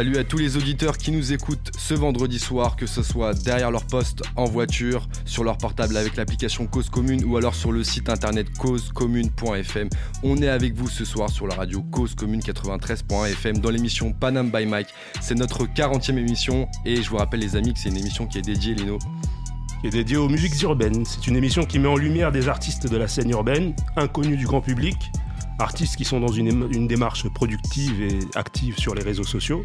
Salut à tous les auditeurs qui nous écoutent ce vendredi soir, que ce soit derrière leur poste, en voiture, sur leur portable avec l'application Cause Commune ou alors sur le site internet causecommune.fm. On est avec vous ce soir sur la radio Cause Commune 93.fm dans l'émission Panam by Mike. C'est notre 40e émission et je vous rappelle les amis que c'est une émission qui est dédiée, Lino. Qui est dédiée aux musiques urbaines. C'est une émission qui met en lumière des artistes de la scène urbaine, inconnus du grand public, artistes qui sont dans une, une démarche productive et active sur les réseaux sociaux,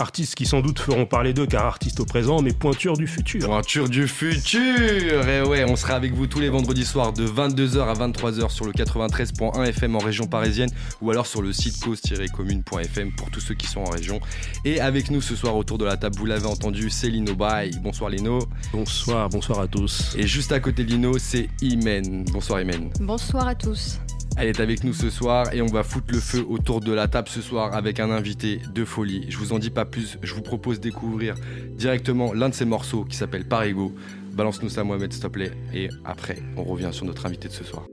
Artistes qui sans doute feront parler d'eux car artistes au présent, mais pointure du futur. Pointure du futur Et ouais, on sera avec vous tous les vendredis soirs de 22h à 23h sur le 93.1 FM en région parisienne ou alors sur le site cause-commune.fm pour tous ceux qui sont en région. Et avec nous ce soir autour de la table, vous l'avez entendu, c'est Lino Bye. Bonsoir Lino. Bonsoir, bonsoir à tous. Et juste à côté de Lino, c'est Imen. Bonsoir Imen. Bonsoir à tous. Elle est avec nous ce soir et on va foutre le feu autour de la table ce soir avec un invité de folie. Je vous en dis pas plus, je vous propose découvrir directement l'un de ses morceaux qui s'appelle Parigo. Balance-nous ça Mohamed s'il te plaît et après on revient sur notre invité de ce soir.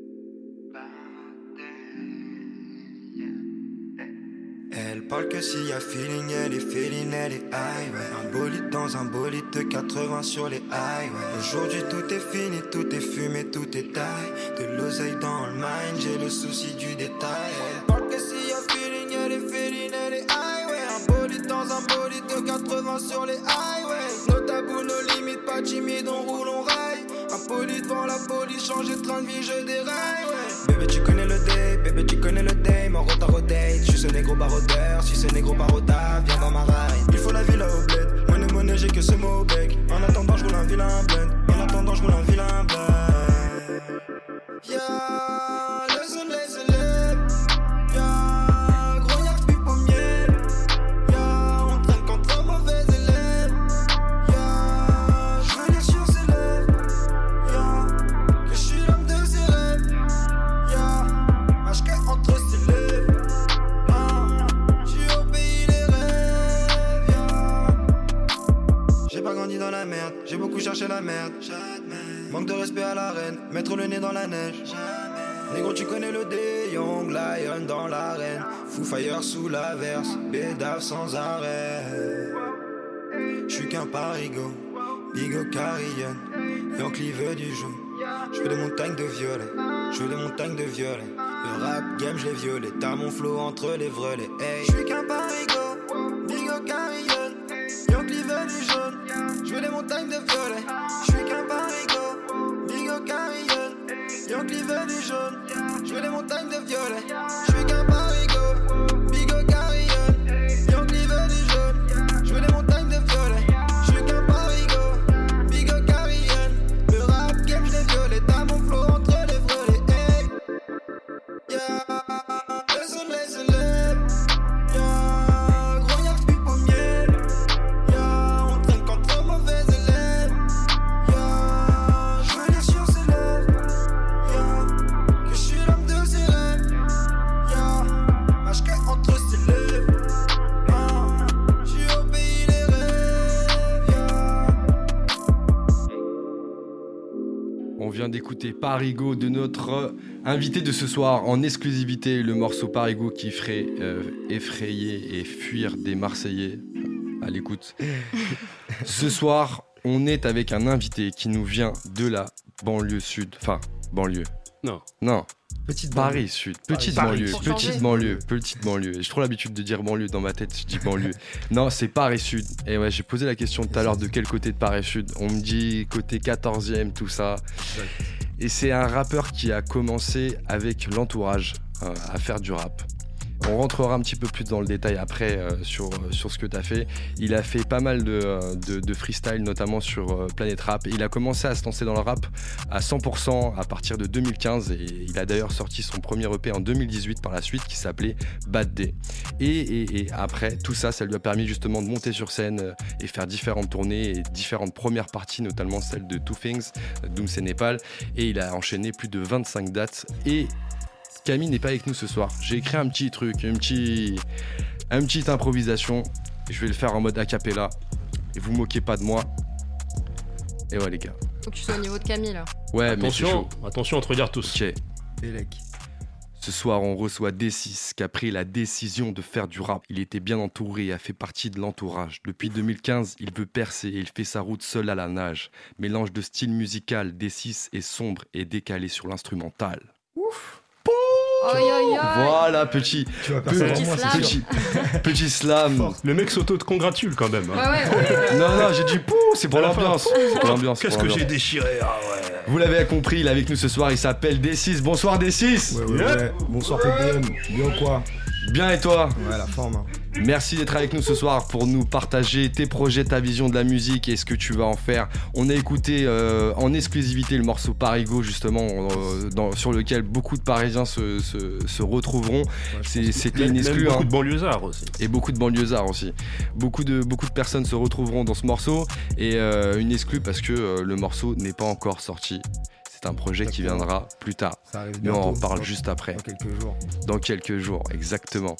Parle que s'il y a feeling, elle est feeling, elle est high, Un bolide dans un bolide de 80 sur les highways. Aujourd'hui tout est fini, tout est fumé, tout est taille. De l'oseille dans le mind, j'ai le souci du détail. Elle parle que s'il y a feeling, elle est feeling, elle est high, Un bolide dans un bolide de 80 sur les highways. Nos tabous, nos limites, pas timide, on roule, on raille. Impoli devant la police, changer de train de vie, je déraille, ouais. Bébé, tu connais le day, bébé, tu connais le day, mon retard au date. Je suis ce négro barodeur, si ce négro baroda, viens dans ma ride. Il faut la ville au bled, monnaie, monnaie, j'ai que ce mot au bec. En attendant, je roule un vilain blend, en attendant, je roule un vilain blend. Yeah, j'ai cherché la merde. Manque de respect à la reine, mettre le nez dans la neige. Négro, tu connais le dé, Young Lion dans l'arène. Fou Fire sous la verse, bédave sans arrêt. J'suis qu'un parigo, bigo carillon. Yankee veut du jaune. J'veux des montagnes de violet, j'veux des montagnes de violet. Le rap game, j'l'ai violé, t'as mon flow entre les vrelets. Hey. J'suis qu'un parigo, bigo carillon. Yankee veut du jaune, j'veux des montagnes de violet. J'suis qu'un parigo, bigo carillon. Yankee veut du jaune, j'veux des montagnes de violet. J'suis qu'un parigo, vient d'écouter Parigo de notre invité de ce soir en exclusivité, le morceau Parigo qui ferait euh, effrayer et fuir des Marseillais. À l'écoute. ce soir, on est avec un invité qui nous vient de la banlieue sud. Enfin, banlieue. Non. Non, Petite Paris sud. Petite Paris. banlieue. Petite banlieue. Petite banlieue. J'ai trop l'habitude de dire banlieue dans ma tête, je dis banlieue. non, c'est Paris sud. Et ouais, j'ai posé la question tout à l'heure de quel côté de Paris sud. On me dit côté 14e, tout ça. Et c'est un rappeur qui a commencé avec l'entourage euh, à faire du rap. On rentrera un petit peu plus dans le détail après euh, sur, euh, sur ce que tu as fait. Il a fait pas mal de, euh, de, de freestyle, notamment sur euh, Planet Rap. Et il a commencé à se lancer dans le rap à 100% à partir de 2015. Et il a d'ailleurs sorti son premier EP en 2018 par la suite qui s'appelait Bad Day. Et, et- et après, tout ça, ça lui a permis justement de monter sur scène et faire différentes tournées et différentes premières parties, notamment celle de Two Things, Doom c'est Népal. Et il a enchaîné plus de 25 dates. Et Camille n'est pas avec nous ce soir. J'ai écrit un petit truc, une petite, une petite improvisation. Je vais le faire en mode a cappella. Et vous moquez pas de moi. Et ouais les gars. Faut que tu sois au niveau de Camille là. Ouais, mais attention, chaud. attention entre dire tous. Ok. Ce soir, on reçoit D6 qui a pris la décision de faire du rap. Il était bien entouré et a fait partie de l'entourage. Depuis 2015, il veut percer et il fait sa route seul à la nage. Mélange de style musical, D6 est sombre et décalé sur l'instrumental. Aïe. Voilà, petit, Tu vas percer Petit moi, slam. petit, petit slam. Le mec s'auto-congratule quand même. hein. Ouais, ouais. Non, non, j'ai dit pou, c'est pour À la fin. l'ambiance. C'est pour l'ambiance. Qu'est-ce pour que j'ai l'ambiance. déchiré ah ouais. Vous l'avez compris, il est avec nous ce soir, il s'appelle D6. Bonsoir D6 Ouais, ouais, ouais. Bonsoir PDM. Bien quoi? Bien et toi Ouais, la forme. hein. Merci d'être avec nous ce soir pour nous partager tes projets, ta vision de la musique et ce que tu vas en faire. On a écouté euh, en exclusivité le morceau Parigo justement euh, dans- sur lequel beaucoup de Parisiens se, se- se retrouveront. Ouais, C'était une exclue. beaucoup hein. de banlieusards aussi. Et beaucoup de banlieusards aussi. Beaucoup de, beaucoup de personnes se retrouveront dans ce morceau. Et euh, une exclue parce que le morceau n'est pas encore sorti. C'est un projet qui viendra plus tard. Ça arrive Mais on en parle juste après. Dans quelques jours. Dans quelques jours, exactement.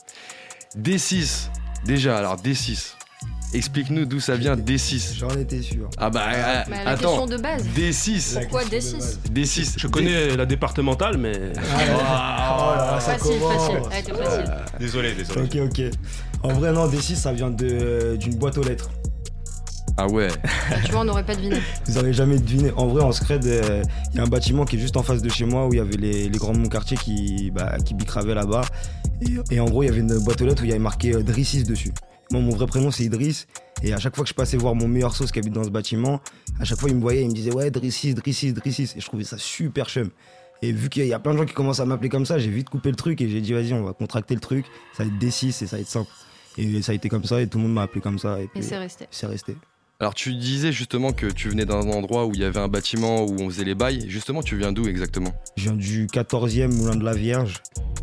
D6. Déjà, alors D6. Explique-nous d'où ça vient D6. J'en étais sûr. Ah bah, euh, Mais la attends. question de base. D6. La Pourquoi question de D6? base. D6. Je connais la départementale, mais. Ah, oh là là, ça Facile, commence. facile. Désolé, désolé. Ok, ok. En vrai, non, D6, ça vient de- d'une boîte aux lettres. Ah ouais. Tu vois, on n'aurait pas deviné. Vous avez jamais deviné. En vrai, en scred, euh, il y a un bâtiment qui est juste en face de chez moi où il y avait les, les grands de mon quartier qui, bah, qui bicravaient là-bas. Et, et en gros, il y avait une boîte aux lettres où il y avait marqué euh, Drissis dessus. Moi, mon vrai prénom, c'est Idriss. Et à chaque fois que je passais voir mon meilleur sauce qui habite dans ce bâtiment, à chaque fois, il me voyait, il me disait Ouais, Drissis, Drissis, Drissis. Et je trouvais ça super chum. Et vu qu'il y a plein de gens qui commencent à m'appeler comme ça, j'ai vite coupé le truc et j'ai dit Vas-y, on va contracter le truc. Ça va être D6 et ça va être simple. Et ça a été comme ça et tout le monde m'a appelé comme ça. Et Et puis, c'est resté. c'est resté. Alors tu disais justement que tu venais d'un endroit où il y avait un bâtiment où on faisait les bails. Justement, tu viens d'où exactement? Je viens du 14e Moulin de la Vierge.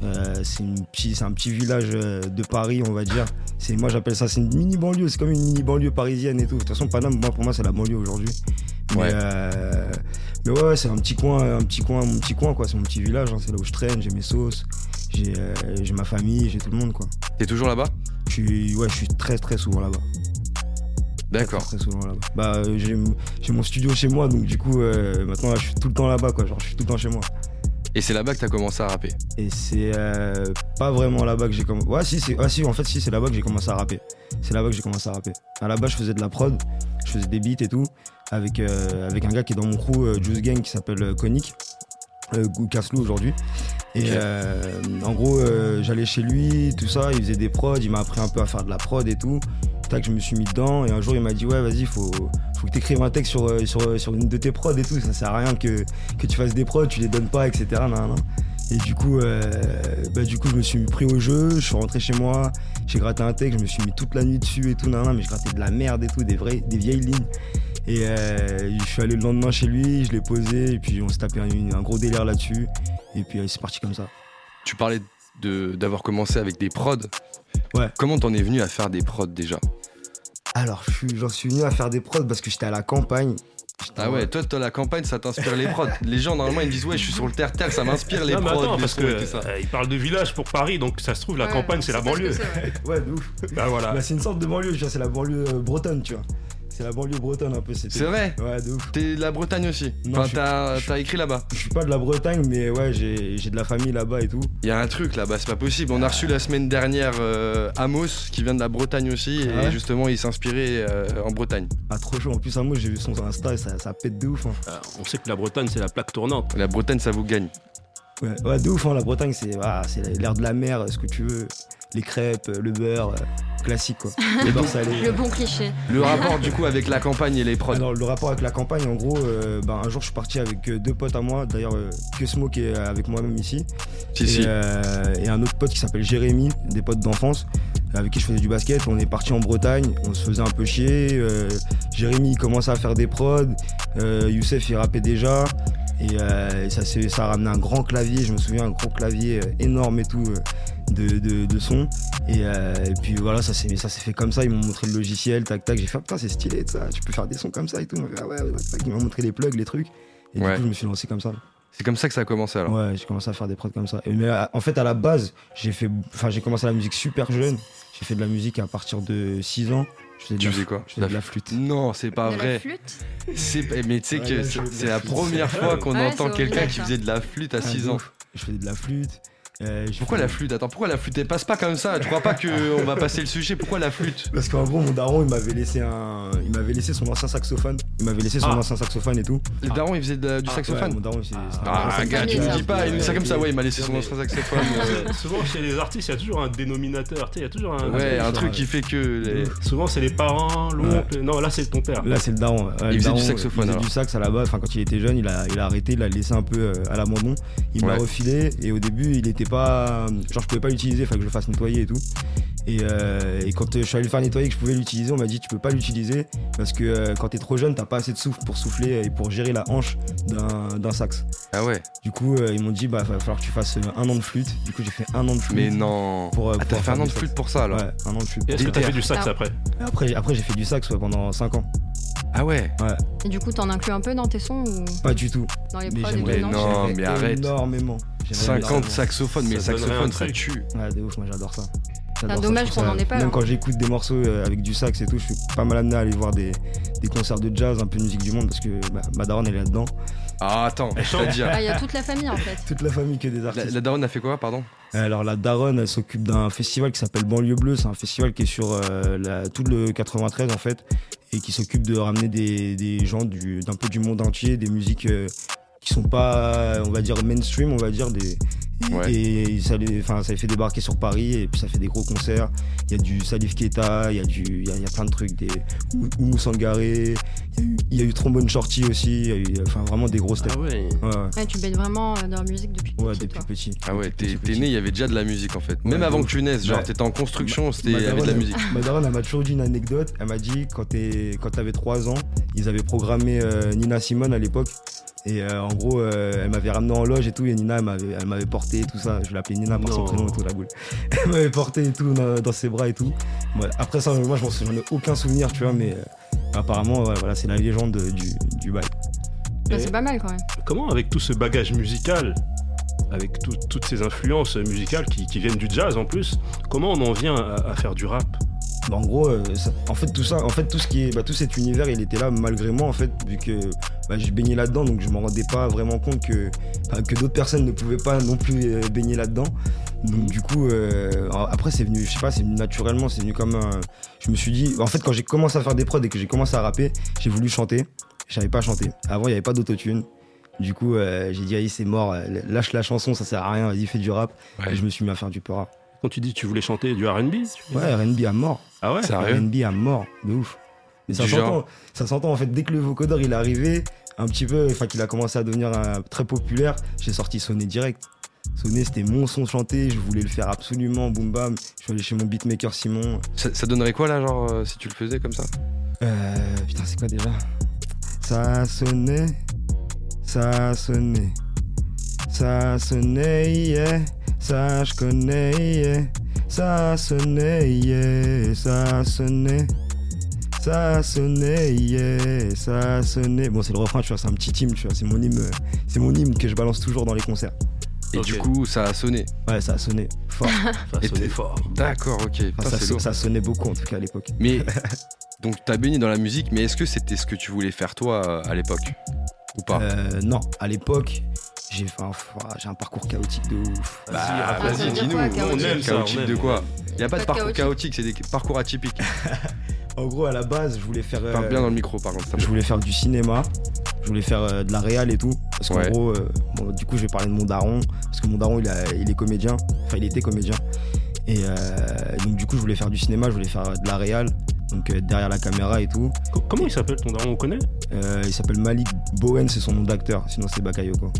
Euh, c'est une petit- c'est un petit village euh, de Paris, on va dire. C'est moi j'appelle ça c'est une mini banlieue. C'est comme une mini banlieue parisienne et tout. De toute façon, Paname, moi pour moi c'est la banlieue aujourd'hui. Mais, Ouais. euh, mais ouais, ouais, c'est un petit coin, un petit coin, mon petit coin quoi. C'est mon petit village. hein. C'est là où je traîne. J'ai mes sauces. J'ai euh, j'ai ma famille. J'ai tout le monde quoi. T'es toujours là-bas? Je suis ouais, je suis très très souvent là-bas. D'accord. Très, très souvent là-bas. Bah euh, j'ai j'ai mon studio chez moi donc du coup euh, maintenant là, je suis tout le temps là-bas quoi. Genre je suis tout le temps chez moi. Et c'est là-bas que t'as commencé à rapper. Et c'est euh, pas vraiment là-bas que j'ai commencé. Ouais, si, c'est... Ah, si, en fait, si, c'est là-bas que j'ai commencé à rapper. C'est là-bas que j'ai commencé à rapper. À la base, je faisais de la prod, je faisais des beats et tout, avec, euh, avec un gars qui est dans mon crew, euh, Juice Gang, qui s'appelle Konik, ou Caslou aujourd'hui. Et en gros, j'allais chez lui, tout ça, il faisait des prods, il m'a appris un peu à faire de la prod et tout. Tac, je me suis mis dedans, et un jour, il m'a dit, ouais, vas-y, faut, faut que t'écrives un texte sur, euh, sur, euh, sur une de tes prods et tout, ça sert à rien que, que tu fasses des prods, tu les donnes pas, etc. Et du coup, euh, bah, du coup, je me suis pris au jeu, je suis rentré chez moi, j'ai gratté un texte, je me suis mis toute la nuit dessus et tout, nan, mais je grattais de la merde et tout, des, vrais, des vieilles lignes. Et je suis allé le lendemain chez lui, je l'ai posé, et puis on s'est tapé un, gros délire là-dessus. Et puis c'est parti comme ça. Tu parlais de- d'avoir commencé avec des prods. Ouais. Comment t'en es venu à faire des prods déjà? Alors, je suis- j'en suis venu à faire des prods parce que j'étais à la campagne. J'étais Ah ouais, toi, toi, la campagne, ça t'inspire les prods. Les gens, normalement, ils me disent, ouais, je suis sur le terre-terre, ça m'inspire les non, mais prods, attends, parce que et tout ça. euh, il parle de village pour Paris, donc ça se trouve la Ouais, campagne c'est la banlieue. ouais. Ouais, de ouf. Bah voilà. Bah, c'est une sorte de banlieue, c'est la banlieue euh, bretonne, tu vois. C'est la banlieue bretonne un peu. C'est vrai Ouais, de ouf. T'es de la Bretagne aussi Non, Enfin, t'as écrit là-bas Je suis pas de la Bretagne, mais ouais, j'ai j'ai de la famille là-bas et tout. Il y a un truc là-bas, c'est pas possible. On a reçu la semaine dernière euh, Amos, qui vient de la Bretagne aussi, et Ah ouais justement, il s'inspirait euh, en Bretagne. Ah, trop chaud. En plus, mot, j'ai vu son Insta et ça, ça pète de ouf. Hein. Euh, on sait que la Bretagne c'est la plaque tournante. La Bretagne, ça vous gagne. Ouais, ouais, de ouf, hein, la Bretagne, c'est ah, c'est l'air de la mer, ce que tu veux. Les crêpes, le beurre, euh, classique quoi. Le beurre salé. Le bon cliché. Le rapport, du coup, avec la campagne et les prods. Alors, le rapport avec la campagne, en gros, euh, ben, un jour, je suis parti avec euh, deux potes à moi, d'ailleurs, euh, que Smo qui est avec moi-même ici. Si, et, si. euh, et un autre pote qui s'appelle Jérémy, des potes d'enfance, avec qui je faisais du basket. On est parti en Bretagne, on se faisait un peu chier. euh, Jérémy il commençait à faire des prods, euh, Youssef il rappait déjà. Et euh, ça, s'est- ça a ramené un grand clavier, je me souviens, un gros clavier énorme et tout. De, de, de son et, euh, et puis voilà ça s'est fait comme ça ils m'ont montré le logiciel tac tac j'ai fait Ah, putain c'est stylé ça tu peux faire des sons comme ça et tout Ils m'ont fait, ah ouais, ouais, tac, tac. ils m'ont montré les plugs les trucs et Ouais. du coup je me suis lancé comme ça C'est comme ça que ça a commencé alors. Ouais, j'ai commencé à faire des prods comme ça. Et mais euh, en fait, à la base, j'ai fait, enfin, j'ai commencé la musique super jeune. J'ai fait de la musique à partir de 6 ans. Je faisais de Tu la, faisais quoi? je faisais de la flûte. Non, c'est pas de la vrai. mais tu sais Ouais, que c'est la première fois qu'on Ouais, entend quelqu'un qui faisait de la flûte à Ah, 6 de ans. Je faisais de la flûte. Euh, Pourquoi la flûte? Attends, pourquoi la flûte? Elle passe pas comme ça? Tu crois pas qu'on va passer le sujet? Pourquoi la flûte? Parce qu'en gros, mon daron, il m'avait laissé un, il m'avait laissé son ancien saxophone. Il m'avait laissé son Ah. ancien saxophone et tout. Le daron, il faisait de du Ah, Ouais, saxophone? mon daron, Ah, grand gars, tu nous ça. dis pas, il dit ça comme ça, ouais, il m'a laissé son ancien saxophone. Euh, souvent chez les artistes, il y a toujours un dénominateur. Tu sais, il y a toujours un. Ouais, un Ouais. truc qui fait que. les- Souvent, c'est les parents, l'oncle. Non, là, c'est ton père. Là, c'est le daron. ouais. Ouais, Il faisait du saxophone, Il faisait du sax à la base. Enfin, quand il était jeune, il a, il a arrêté, il l'a laissé un peu euh, à l'abandon. Il m'a Ouais. refilé et au début, il était pas. Genre, je pouvais pas l'utiliser, il fallait que je le fasse nettoyer et tout. Et, euh, et quand euh, je suis allé le faire nettoyer, que je pouvais l'utiliser, on m'a dit tu peux pas l'utiliser parce que euh, quand t'es trop jeune, t'as pas assez de souffle pour souffler et pour gérer la hanche d'un d'un sax. Ah ouais, Du coup, euh, ils m'ont dit bah va falloir que tu fasses un an de flûte. Du coup, j'ai fait un an de flûte. mais non. Pour, euh, Ah, t'as fait un an de sax. flûte pour ça alors Ouais, un an de flûte. Et Est-ce que t'as fait du sax Ah. après Après, j'ai- après j'ai fait du sax ouais, pendant 5 ans. Ah ouais Et du coup, t'en inclus un peu dans tes sons ou Pas du tout. dans les Mais prods et j'aimerais tout, non mais arrête. Énormément. J'aimerais 5 ans de énormément. saxophone, mais le Ça tue. Ouais, de ouf, moi j'adore ça. Un ça, dommage je qu'on ça- en ait pas, Même quand j'écoute des morceaux euh, avec du sax et tout, je suis pas mal amené à aller voir des, des concerts de jazz, un peu de musique du monde, parce que bah, ma daronne elle est là-dedans. Ah attends, Elle chante. c'est-à-dire. Ah, il y a toute la famille en fait. Toute la famille que des artistes. la daronne a fait quoi, pardon? Alors la daronne, elle s'occupe d'un festival qui s'appelle Banlieue Bleue. C'est un festival qui est sur euh, la- tout le 93 en fait, et qui s'occupe de ramener des, des gens du- d'un peu du monde entier, des musiques euh, qui sont pas, on va dire mainstream, on va dire des. Et, Ouais. et ça, les, enfin, ça les fait débarquer sur Paris et puis ça fait des gros concerts. Il y a du Salif Keita, il y a du, il y a, y a plein de trucs, des Ou- Oumou Sangaré. Il y a eu, il y a eu Trombone Shorty aussi. Il y a eu, enfin vraiment des grosses têtes. Ah ouais. Ouais, ouais. Ouais, tu baignes vraiment euh, dans la musique depuis Ouais, petit, depuis toi. petit. Ah ouais, t'es Depuis né, il y avait déjà de la musique en fait. Même Ouais, avant que tu naisses, genre Ouais. t'étais en construction, c'était il y avait de la musique. Ma daronne, elle m'a toujours dit une anecdote. Elle m'a dit quand t'es- quand t'avais 3 ans, ils avaient programmé euh, Nina Simone à l'époque. Et euh, en gros, euh, elle m'avait ramené en loge et tout. Et Nina, elle m'avait, elle m'avait porté et tout ça. Je l'appelais Nina par son prénom et tout, la boule. Elle m'avait porté et tout dans, dans ses bras et tout. Ouais, après ça, moi, je m'en souviens- j'en ai aucun souvenir, tu vois. Mais euh, apparemment, ouais, voilà, c'est la légende de- du, du bail. Bah, c'est pas mal quand même. Comment, avec tout ce bagage musical, avec tout- toutes ces influences musicales qui, qui viennent du jazz en plus, comment on en vient à, à faire du rap? Bah, en gros, euh, ça- en fait tout ça, en fait tout ce qui est, bah, tout cet univers, il était là malgré moi en fait, vu que bah, je baignais là-dedans, donc je me rendais pas vraiment compte que que d'autres personnes ne pouvaient pas non plus euh, baigner là-dedans. Donc du coup, euh, après c'est venu, je sais pas, c'est venu naturellement, c'est venu comme un, je me suis dit, en fait quand j'ai commencé à faire des prods et que j'ai commencé à rapper, j'ai voulu chanter, je savais pas chanter. Avant il y avait pas d'autotune. Du coup, euh, j'ai dit, allez, c'est mort, lâche la chanson, ça sert à rien, vas-y, fais du rap. Ouais. Et je me suis mis à faire du peu rap. Quand tu dis que tu voulais chanter du RB Ouais, RB à mort. Ah ouais RB à mort, de ouf. Mais ça s'entend, ça s'entend en fait dès que le vocodeur il est arrivé, un petit peu, enfin qu'il a commencé à devenir euh, très populaire, j'ai sorti Sonné direct. Sonné c'était mon son chanté, je voulais le faire absolument, boum bam. Je suis allé chez mon beatmaker Simon. Ça, ça donnerait quoi là, genre, euh, si tu le faisais comme ça? Euh, putain c'est quoi déjà? Ça sonnait, ça sonnait, ça sonnait, yeah, ça je connais, yeah. ça sonnait, yeah, ça sonnait. Ça sonnait, yeah, ça sonnait. Bon, c'est le refrain, tu vois, c'est un petit hymne, tu vois, c'est mon hymne, c'est mon hymne que je balance toujours dans les concerts. Et du coup, ça a sonné. Ouais, ça a sonné fort. Ça Et sonnait t'es- fort. D'accord, ok. Putain, Enfin, ça, c'est so- lourd. ça sonnait beaucoup en tout cas à l'époque. Mais donc t'as baigné dans la musique, mais est-ce que c'était ce que tu voulais faire toi à l'époque? Ou pas? Euh, non, à l'époque, j'ai j'ai un parcours chaotique de ouf. Bah, Ah, vas-y, dis-nous. on chaotique aime ça, Chaotique on de quoi Il y a pas de Pas de parcours chaotique. c'est des parcours atypiques. En gros, à la base, je voulais faire. euh, Parle bien dans le micro, par contre. je voulais faire du cinéma, je voulais faire euh, de la réal et tout. Parce qu'en Ouais. gros, euh, bon, du coup, je vais parler de mon daron. Parce que mon daron, il, a- il est comédien. Enfin, il était comédien. Et euh, donc, du coup, je voulais faire du cinéma, je voulais faire de la réal. Donc, euh, derrière la caméra et tout. Co- Comment il s'appelle ton daron On connaît? Euh, il s'appelle Malik Bowen, c'est son nom d'acteur. Sinon, c'est Bakayoko.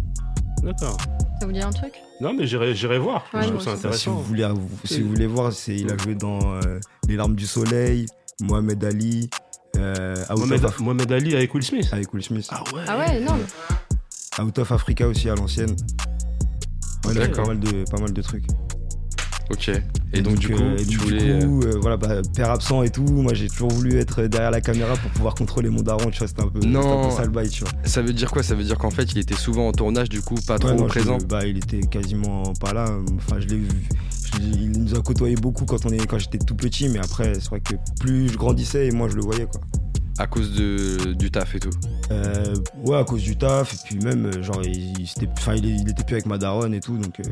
D'accord. Ça vous dit un truc? Non, mais j'irai j'irai voir. Ouais, je trouve ça aussi. Bah, si, vous intéressant. voulez, si vous voulez voir, c'est, il a joué dans euh, Les Larmes du Soleil, Mohamed Ali, euh, Out, Mohamed, of Mohamed Ali avec Will Smith. avec Will Smith. ouais Ah ouais, non. Out of Africa aussi à l'ancienne. Ouais, pas mal de, pas mal de trucs. Ok. Et donc, du coup, euh, et tu donc, voulais. du coup, euh, voilà, bah, père absent et tout. Moi, j'ai toujours voulu être derrière la caméra pour pouvoir contrôler mon daron. Tu vois, c'était un peu, Non. un peu ça le bail, tu vois. euh, Ça veut dire quoi? Ça veut dire qu'en fait, il était souvent en tournage, du coup, pas trop je- présent? bah, il était quasiment pas là. Enfin, je l'ai vu. je il nous a côtoyé beaucoup quand on est, quand j'étais tout petit, mais après, c'est vrai que plus je grandissais et moins je le voyais, quoi. À cause de, du taf et tout. Euh, ouais, à cause du taf, et puis même, euh, genre, il, enfin, il, était plus avec ma daronne et tout, donc, euh,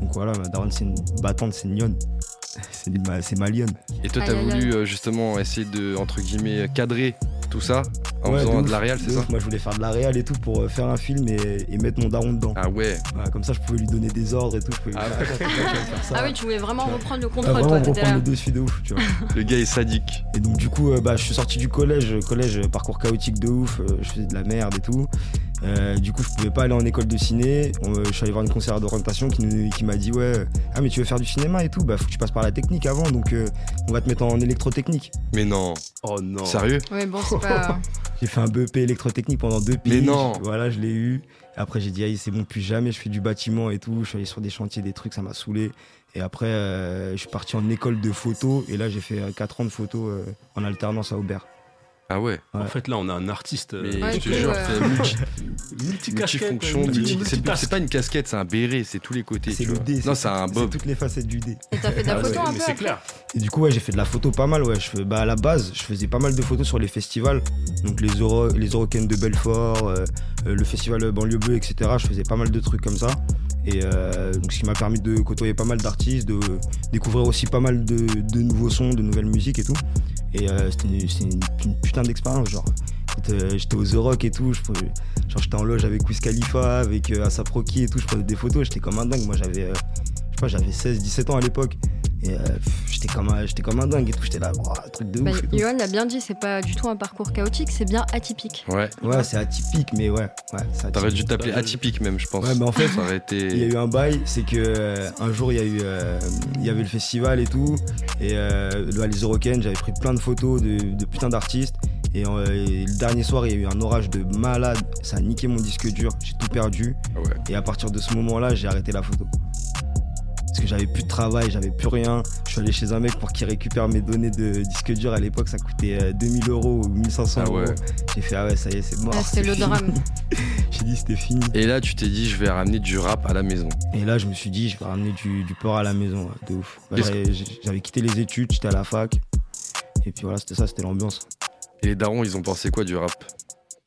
donc voilà, ma daronne, c'est une battante, c'est une. C'est ma, c'est ma lionne. Et toi, Aïe, t'as voulu euh, justement essayer de, entre guillemets, cadrer tout ça en Ouais, faisant de, ouf, la réal, c'est ça ouf. Moi, je voulais faire de la réal et tout pour euh, faire un film et, et mettre mon daron dedans. Ah ouais. Voilà, comme ça, je pouvais lui donner des ordres et tout. Je Ah faire ça. Ah oui, tu voulais vraiment Tu reprendre le Ah, contrôle, vraiment toi, reprendre le dessus de ouf, tu vois. Le gars est sadique. Et donc du coup, euh, bah, je suis sorti du collège, collège euh, parcours chaotique de ouf, euh, je faisais de la merde et tout. Euh, du coup, je pouvais pas aller en école de ciné. On, euh, je suis allé voir une conseillère d'orientation qui, qui m'a dit ouais, ah mais tu veux faire du cinéma et tout, bah faut que tu passes par la technique avant, donc euh, on va te mettre en électrotechnique. Mais non. Oh non. Sérieux? Ouais, bon, c'est pas. J'ai fait un BEP électrotechnique pendant deux Mais piges. non. Voilà, je l'ai eu. Après, j'ai dit, aïe, c'est bon, plus jamais je fais du bâtiment et tout. Je suis allé sur des chantiers, des trucs, ça m'a saoulé. Et après, euh, je suis parti en école de photo. Et là, j'ai fait 4 ans de photo euh, en alternance à Aubert. Ah ouais. En fait, là, on a un artiste. euh, Mais Ouais, je du te coup, jure, c'est multi, multicasquette, multifonction. multi- multi- c'est- pas une casquette, c'est un béret, c'est tous les côtés. C'est le vois. D. Non, c'est un bob. toutes les facettes du D. Et t'as fait de la Ah photo ouais, un peu c'est clair. Et du coup, ouais, j'ai fait de la photo pas mal. Ouais. Je fais, bah, à la base, je faisais pas mal de photos sur les festivals. Donc les, Euro, les Eurocaines de Belfort, euh, euh, le festival Banlieue Bleue, etc. Je faisais pas mal de trucs comme ça. Et euh, donc, ce qui m'a permis de côtoyer pas mal d'artistes, de découvrir aussi pas mal de, nouveaux sons, de nouvelles musiques et tout. Et euh, c'était une, putain d'expérience. Genre, euh, j'étais aux The Rock et tout, genre j'étais en loge avec Wiz Khalifa, avec Asap Rocky et tout, je prenais des photos, j'étais comme un dingue. Moi, j'avais, je sais pas, j'avais 16-17 ans à l'époque. J'étais comme, un- j'étais comme un dingue et tout, j'étais là, truc de Bah, ouf. l'a bien dit, c'est pas du tout un parcours chaotique, c'est bien atypique. Ouais. Ouais, c'est atypique, mais ouais. ouais T'aurais dû t'appeler atypique même, je pense. Ouais, mais en fait, ça aurait Il y a eu un bail, c'est que euh, un jour il y a eu, euh, il y avait le festival et tout, et euh, le- les Eurocaines, j'avais pris plein de photos de, de putain d'artistes, et, euh, et le dernier soir il y a eu un orage de malade, ça a niqué mon disque dur, j'ai tout perdu, Ah ouais. et à partir de ce moment-là j'ai arrêté la photo. Parce que j'avais plus de travail, j'avais plus rien. Je suis allé chez un mec pour qu'il récupère mes données de disque dur. À l'époque, ça coûtait euh, 2000 euros ou 1500 Ah ouais. euros. J'ai fait, ah ouais, ça y est, c'est mort. C'était c'est le fini. drame. J'ai dit, c'était fini. Et là, tu t'es dit, je vais ramener du rap à la maison. Et là, je me suis dit, je vais ramener du, du porc à la maison, ouais, de ouf. Bah, j'avais quitté les études, j'étais à la fac. Et puis voilà, c'était ça, c'était l'ambiance. Et les darons, ils ont pensé quoi du rap?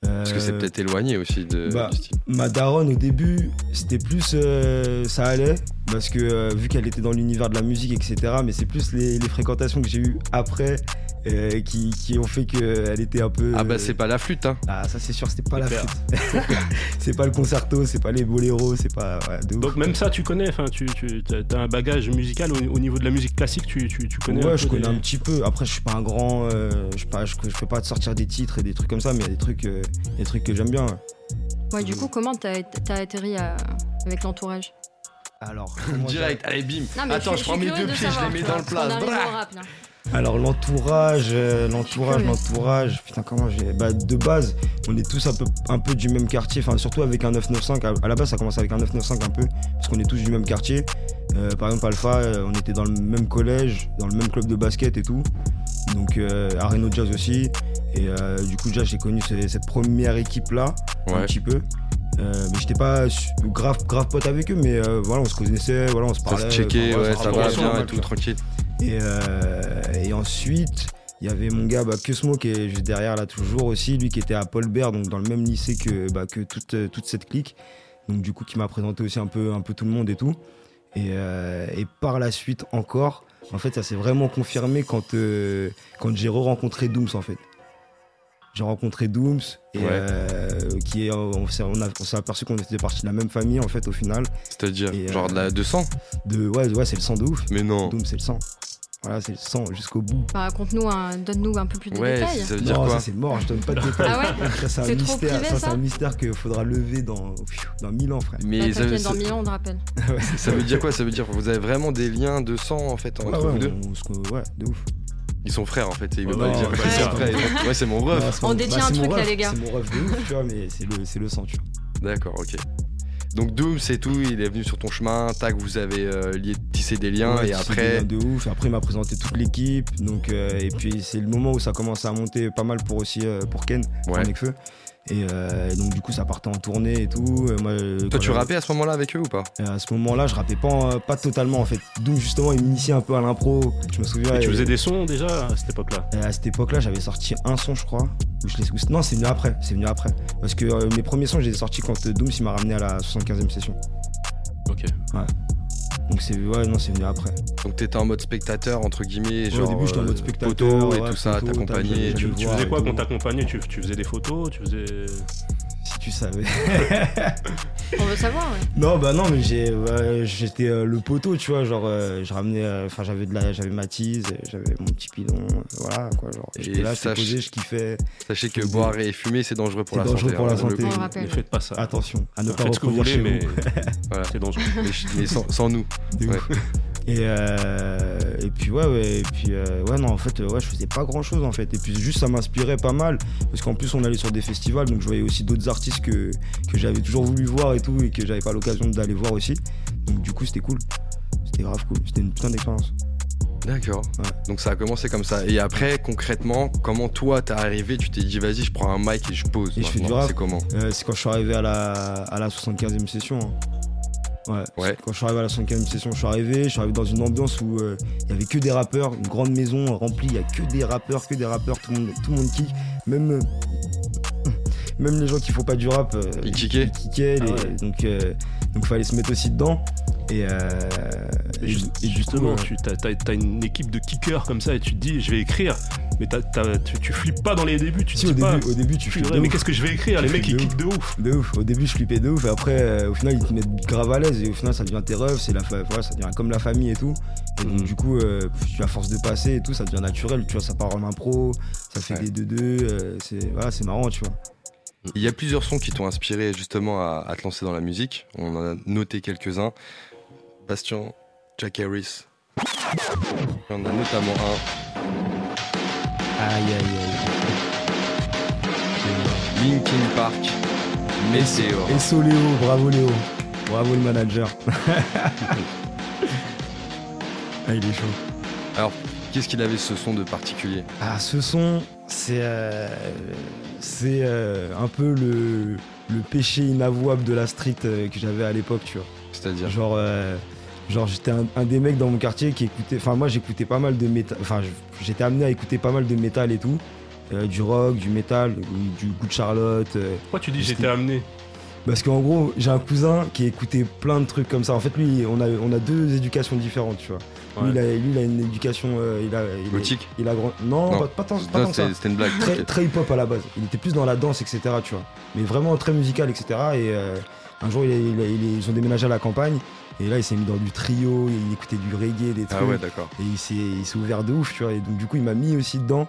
Parce que c'est Euh, peut-être éloigné aussi de, bah, du style. Ma daronne, au début, c'était plus. euh, ça allait, parce que euh, vu qu'elle était dans l'univers de la musique, etc. Mais c'est plus les, les fréquentations que j'ai eues après euh, qui, qui ont fait qu'elle était un peu. Ah bah c'est pas la flûte, hein. Ah, ça c'est sûr, c'était pas la flûte. c'est pas le concerto, c'est pas les boléros, c'est pas. ouais, de ouf. Donc même ça, tu connais, enfin, tu, tu as un bagage musical au, au niveau de la musique classique, tu, tu, tu connais. un Ouais, peu je connais des- un petit peu. Après, je suis pas un grand. euh, je, pas, je, je fais pas de sortir des titres et des trucs comme ça, mais il y a des trucs, euh, des trucs que j'aime bien. ouais. Ouais, du coup, comment t'as t'as atterri à- avec l'entourage? Alors, Direct, allez bim. Non, Attends, je, prends mes deux de pieds, je les mets dans le plat. Là. Alors l'entourage, euh, l'entourage, l'entourage. Putain, comment j'ai. Bah, de base, on est tous un peu, un peu du même quartier. Enfin, surtout avec un 995. À, à la base, ça commence avec un 995 un peu, parce qu'on est tous du même quartier. Euh, par exemple, Alpha, euh, on était dans le même collège, dans le même club de basket et tout. Donc, euh, Areno Jazz aussi. Et du coup, déjà, j'ai connu ce- cette première équipe-là, un Ouais. petit peu. Euh, mais j'étais pas grave, grave pote avec eux, mais euh, voilà, on se connaissait, voilà, on se Ça parlait. se checkait, ouais, ça va bien et tout, tranquille. Et, euh, et ensuite, il y avait mon gars bah, Kusmo qui est juste derrière là toujours aussi, lui qui était à Paul Bert, donc dans le même lycée que, bah, que toute, euh, toute cette clique. Donc du coup qui m'a présenté aussi un peu, un peu tout le monde et tout. Et, euh, et par la suite encore, en fait ça s'est vraiment confirmé quand, euh, quand j'ai re-rencontré Dooms en fait. J'ai rencontré Dooms et Ouais. euh, qui est, on s'est on a- on s'est aperçu qu'on était parti de la même famille en fait au final. C'est-à-dire, genre de la 200 De, ouais, ouais c'est le sang de ouf. Mais non. Dooms c'est le sang. Voilà, c'est le sang jusqu'au bout. Bah, Raconte-nous, un- donne-nous un peu plus de Ouais, détails. ça veut dire non, quoi ça c'est mort, je donne pas de détails. Ah ouais Ça, c'est un C'est trop mystère, privé, ça, c'est un mystère qu'il faudra lever dans, dans 1000 ans, frère. Mais ça, ça- dans Milan, on te rappelle. ça veut dire quoi Ça veut dire que vous avez vraiment des liens de sang en fait entre Ouais, vous ouais, deux on- ouais, de ouf. Ils sont frères en fait. et Ils veulent Ouais, pas le dire. ouais, c'est mon ref. On détient bah, un truc, là, les gars. C'est mon ref de ouf, tu vois, mais c'est le sang, tu vois. D'accord, ok. Donc Doom, c'est tout. Il est venu sur ton chemin. Tac, vous avez euh, lié, tissé des liens Ouais, et c'est des après. liens de ouf. Après, il m'a présenté toute l'équipe. Donc, euh, et puis, c'est le moment où ça commence à monter pas mal pour aussi euh, pour Ken, pour Ouais. Nekfeu. Et euh, donc du coup ça partait en tournée et tout. Euh, moi, euh, Toi, tu rappais à ce moment-là avec eux ou pas? Et à ce moment-là, je rappais pas, pas totalement en fait. Doom justement, il m'initiait un peu à l'impro. Je me souviens. Et tu et- faisais des sons déjà à cette époque-là? À cette époque-là, j'avais sorti un son, je crois. Je non, c'est venu après. C'est venu après. Parce que euh, mes premiers sons, je les ai sortis quand Dooms il m'a ramené à la 75e session. Ok. Donc c'est ouais, non, c'est venu après. Donc t'étais en mode spectateur, entre guillemets, Ouais, genre. au début, j'étais en mode euh, spectateur, poteau et ouais, tout ça, t'accompagnais. Tu, Tu faisais quoi quand t'accompagnais? Tu, tu faisais des photos Tu faisais. Tu savais. On veut savoir, ouais. non, bah non, mais j'ai, ouais, j'étais euh, le poteau, tu vois. Genre, euh, je ramenais, euh, enfin, j'avais de la, j'avais ma tease, euh, j'avais mon petit pilon, euh, voilà quoi. Genre, Et j'étais là, j'étais posé, je kiffais. Sachez que boire et fumer, c'est dangereux pour C'est la dangereux santé. pour la hein, santé. le rappelle. Ne faites pas ça. Attention, à ne pas Faites ce que vous voulez, chez mais vous. Voilà. c'est dangereux. Mais, mais sans, sans nous. Et, euh, et puis ouais, ouais, et puis euh, ouais, non, en fait, euh, ouais, je faisais pas grand chose en fait. Et puis juste, ça m'inspirait pas mal parce qu'en plus, on allait sur des festivals, donc je voyais aussi d'autres artistes que, que j'avais toujours voulu voir et tout, et que j'avais pas l'occasion d'aller voir aussi. Donc du coup, c'était cool. C'était grave cool. C'était une putain d'expérience. D'accord. Ouais. Donc ça a commencé comme ça. Et après, concrètement, comment toi t'es arrivé Tu t'es dit, vas-y, je prends un mic et je pose. Et je fais du rap. C'est comment? Euh, c'est quand je suis arrivé à la, à la 75e session. hein. Ouais, Ouais. Quand je suis arrivé à la 75e session, je suis arrivé, je suis arrivé dans une ambiance où euh, il y avait que des rappeurs, une grande maison remplie, il y a que des rappeurs, que des rappeurs, tout le monde, tout le monde kick. Même, euh, même les gens qui font pas du rap, euh, Ils kickaient kickaient. Ah les- ouais. Donc, euh, donc fallait se mettre aussi dedans. Et, euh, Et et Justement, euh, tu as, une équipe de kickers comme ça et tu te dis, je vais écrire. Mais tu, tu flippes pas dans les débuts. Tu te si, au dis pas, début, au début, tu purée, mais qu'est-ce que je vais écrire? Tu Les mecs, ils flippes de kickent de ouf. De ouf. Au début, je flippais de ouf. Et après, euh, au final, ils te mettent grave à l'aise. Et au final, ça devient tes rêves. C'est la voilà, ça devient comme la famille et tout. Et donc, Mhm. du coup, euh, tu à force de passer et tout, ça devient naturel. Tu vois, ça part en impro. Ça fait Ouais. des 2-2. euh, c'est voilà, c'est marrant, tu vois. Il y a plusieurs sons qui t'ont inspiré justement à, à te lancer dans la musique. On en a noté quelques-uns. Bastien, Jack Harris. Il y en a notamment un, Aïe, aïe, aïe. Linkin Park, Météor. Et so Léo, bravo Léo. Bravo le manager. ah, il est chaud. Qu'est-ce qu'il avait ce son de particulier? Ah, ce son, c'est euh, c'est euh, un peu le, le péché inavouable de la street euh, que j'avais à l'époque, tu vois. C'est-à-dire? Genre, euh, genre j'étais un, un des mecs dans mon quartier qui écoutait. Enfin, moi, j'écoutais pas mal de métal. Enfin, j'étais amené à écouter pas mal de métal et tout. Euh, du rock, du métal, du goût de Charlotte. euh, Pourquoi tu dis j'étais amené? Parce qu'en gros, j'ai un cousin qui écoutait plein de trucs comme ça. En fait, lui, on a, on a deux éducations différentes, tu vois. Lui, il a, lui, il a une éducation. euh, il a, il, il a grand... Non, Non. Pas, pas tant, pas tant ça. C'était une blague. Très, très hip-hop à la base. Il était plus dans la danse, etc. Tu vois. Mais vraiment très musical, etc. Et euh, un jour, il a- il ils ont déménagé à la campagne. Et là, il s'est mis dans du trio. Il écoutait du reggae, des trucs. Ah ouais, d'accord. et il s'est, il s'est ouvert de ouf, tu vois. Et donc, du coup, il m'a mis aussi dedans.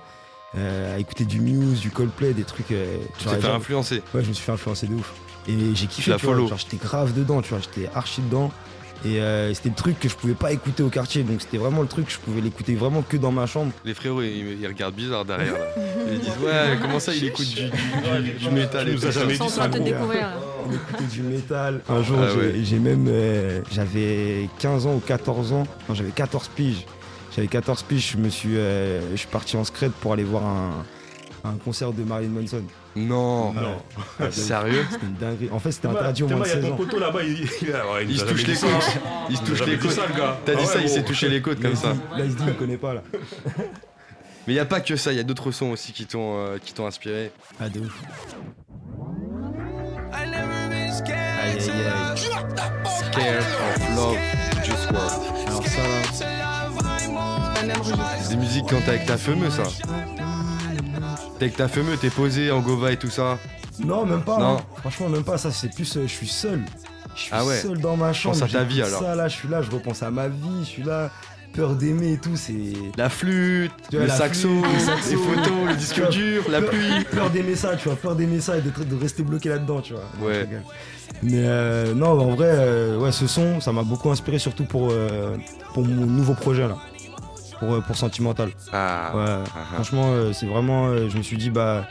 euh, à écouter du Muse, du Coldplay, des trucs. euh, Tu t'es fait influencer. Ouais, je me suis fait influencer de ouf. Et j'ai kiffé, tu vois, follow. genre j'étais grave dedans, tu vois, j'étais archi dedans. Et euh, c'était le truc que je pouvais pas écouter au quartier, donc c'était vraiment le truc, je pouvais l'écouter vraiment que dans ma chambre. Les frérots, ils, ils regardent bizarre derrière. Là. Ils disent Ouais, comment ça, il écoute du, du, du- du métal et tout ça jamais Ils sont en dit train de te découvrir. écoutait du métal. Un jour, Ah j'ai, ouais. j'ai même. euh, j'avais 15 ans ou 14 ans. Non, j'avais 14 piges. J'avais 14 piges, je me suis, euh, je suis parti en scred pour aller voir un, un concert de Marilyn Manson. Non, Ouais. Sérieux C'était une dinguerie. En fait, c'était interdit au moins de il y a 16 ton ans. poteau là-bas, il, il- ouais, Il nous se a touche les côtes. Il se touche les côtes. ça, le gars. T'as dit Ah ça, il s'est touché les côtes comme ça. se dit- Là, il se dit, il connaît pas là. Mais il n'y a pas que ça, il y a d'autres sons aussi qui t'ont euh, qui t'ont inspiré. Ah, de ouf. Scared. Aïe, aïe, aïe. Scared of Love, Just World. Alors, ça, des musiques quand t'es avec ta fameuse, ça. T'es avec ta fameuse, t'es posé en gova et tout ça. Non, même pas. Non. hein. Franchement, même pas. Ça, c'est plus. euh, je suis seul. Je suis Ah ouais. seul dans ma chambre. Pense à ta vie, alors. Ça, là, je suis là, je repense à ma vie. Je suis là. Peur d'aimer et tout. C'est. La flûte, vois, le la saxo, flûte, le saxo. les photos, le disque dur, la pluie. Peur d'aimer ça, tu vois. Peur d'aimer ça et de rester bloqué là-dedans, tu vois. Ouais. Je. Mais euh, non, en vrai, euh, ouais, ce son, ça m'a beaucoup inspiré, surtout pour, euh, pour mon nouveau projet, là. Pour, euh, pour Sentimental. Ah, Ouais. ah, ah. Franchement, euh, c'est vraiment. euh, je me suis dit, bah.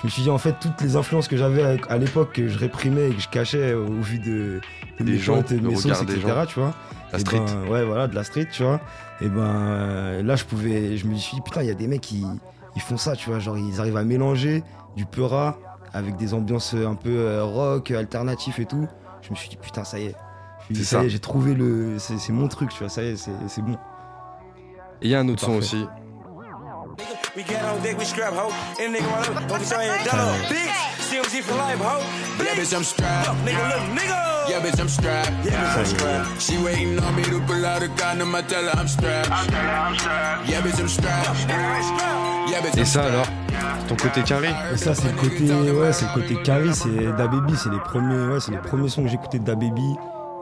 Je me suis dit, en fait, toutes les influences que j'avais à, l'époque, que je réprimais et que je cachais au vu de, de Des mes gens, potes, de mes des etc., gens. tu vois. La Et street. ben, ouais, voilà, de la street, tu vois. Et ben là, je pouvais. Je me suis dit, putain, il y a des mecs qui. ils font ça, tu vois. Genre, ils arrivent à mélanger du peura avec des ambiances un peu rock, alternatif et tout. Je me suis dit, putain, ça y est. J'ai trouvé le. C'est mon truc, tu vois. Ça y est, c'est bon. Et il y a un autre son aussi. Yeah, bitch, I'm strapped. Yeah, bitch, I'm strapped. She waiting on me to pull out a condom. I tell her I'm strapped. Yeah, bitch, I'm strapped. Yeah, bitch, Et ça alors? Ton côté carré? Et ça, c'est le côté, ouais, c'est le côté carry, c'est DaBaby, c'est les premiers, ouais, c'est les premiers sons que j'écoutais de DaBaby.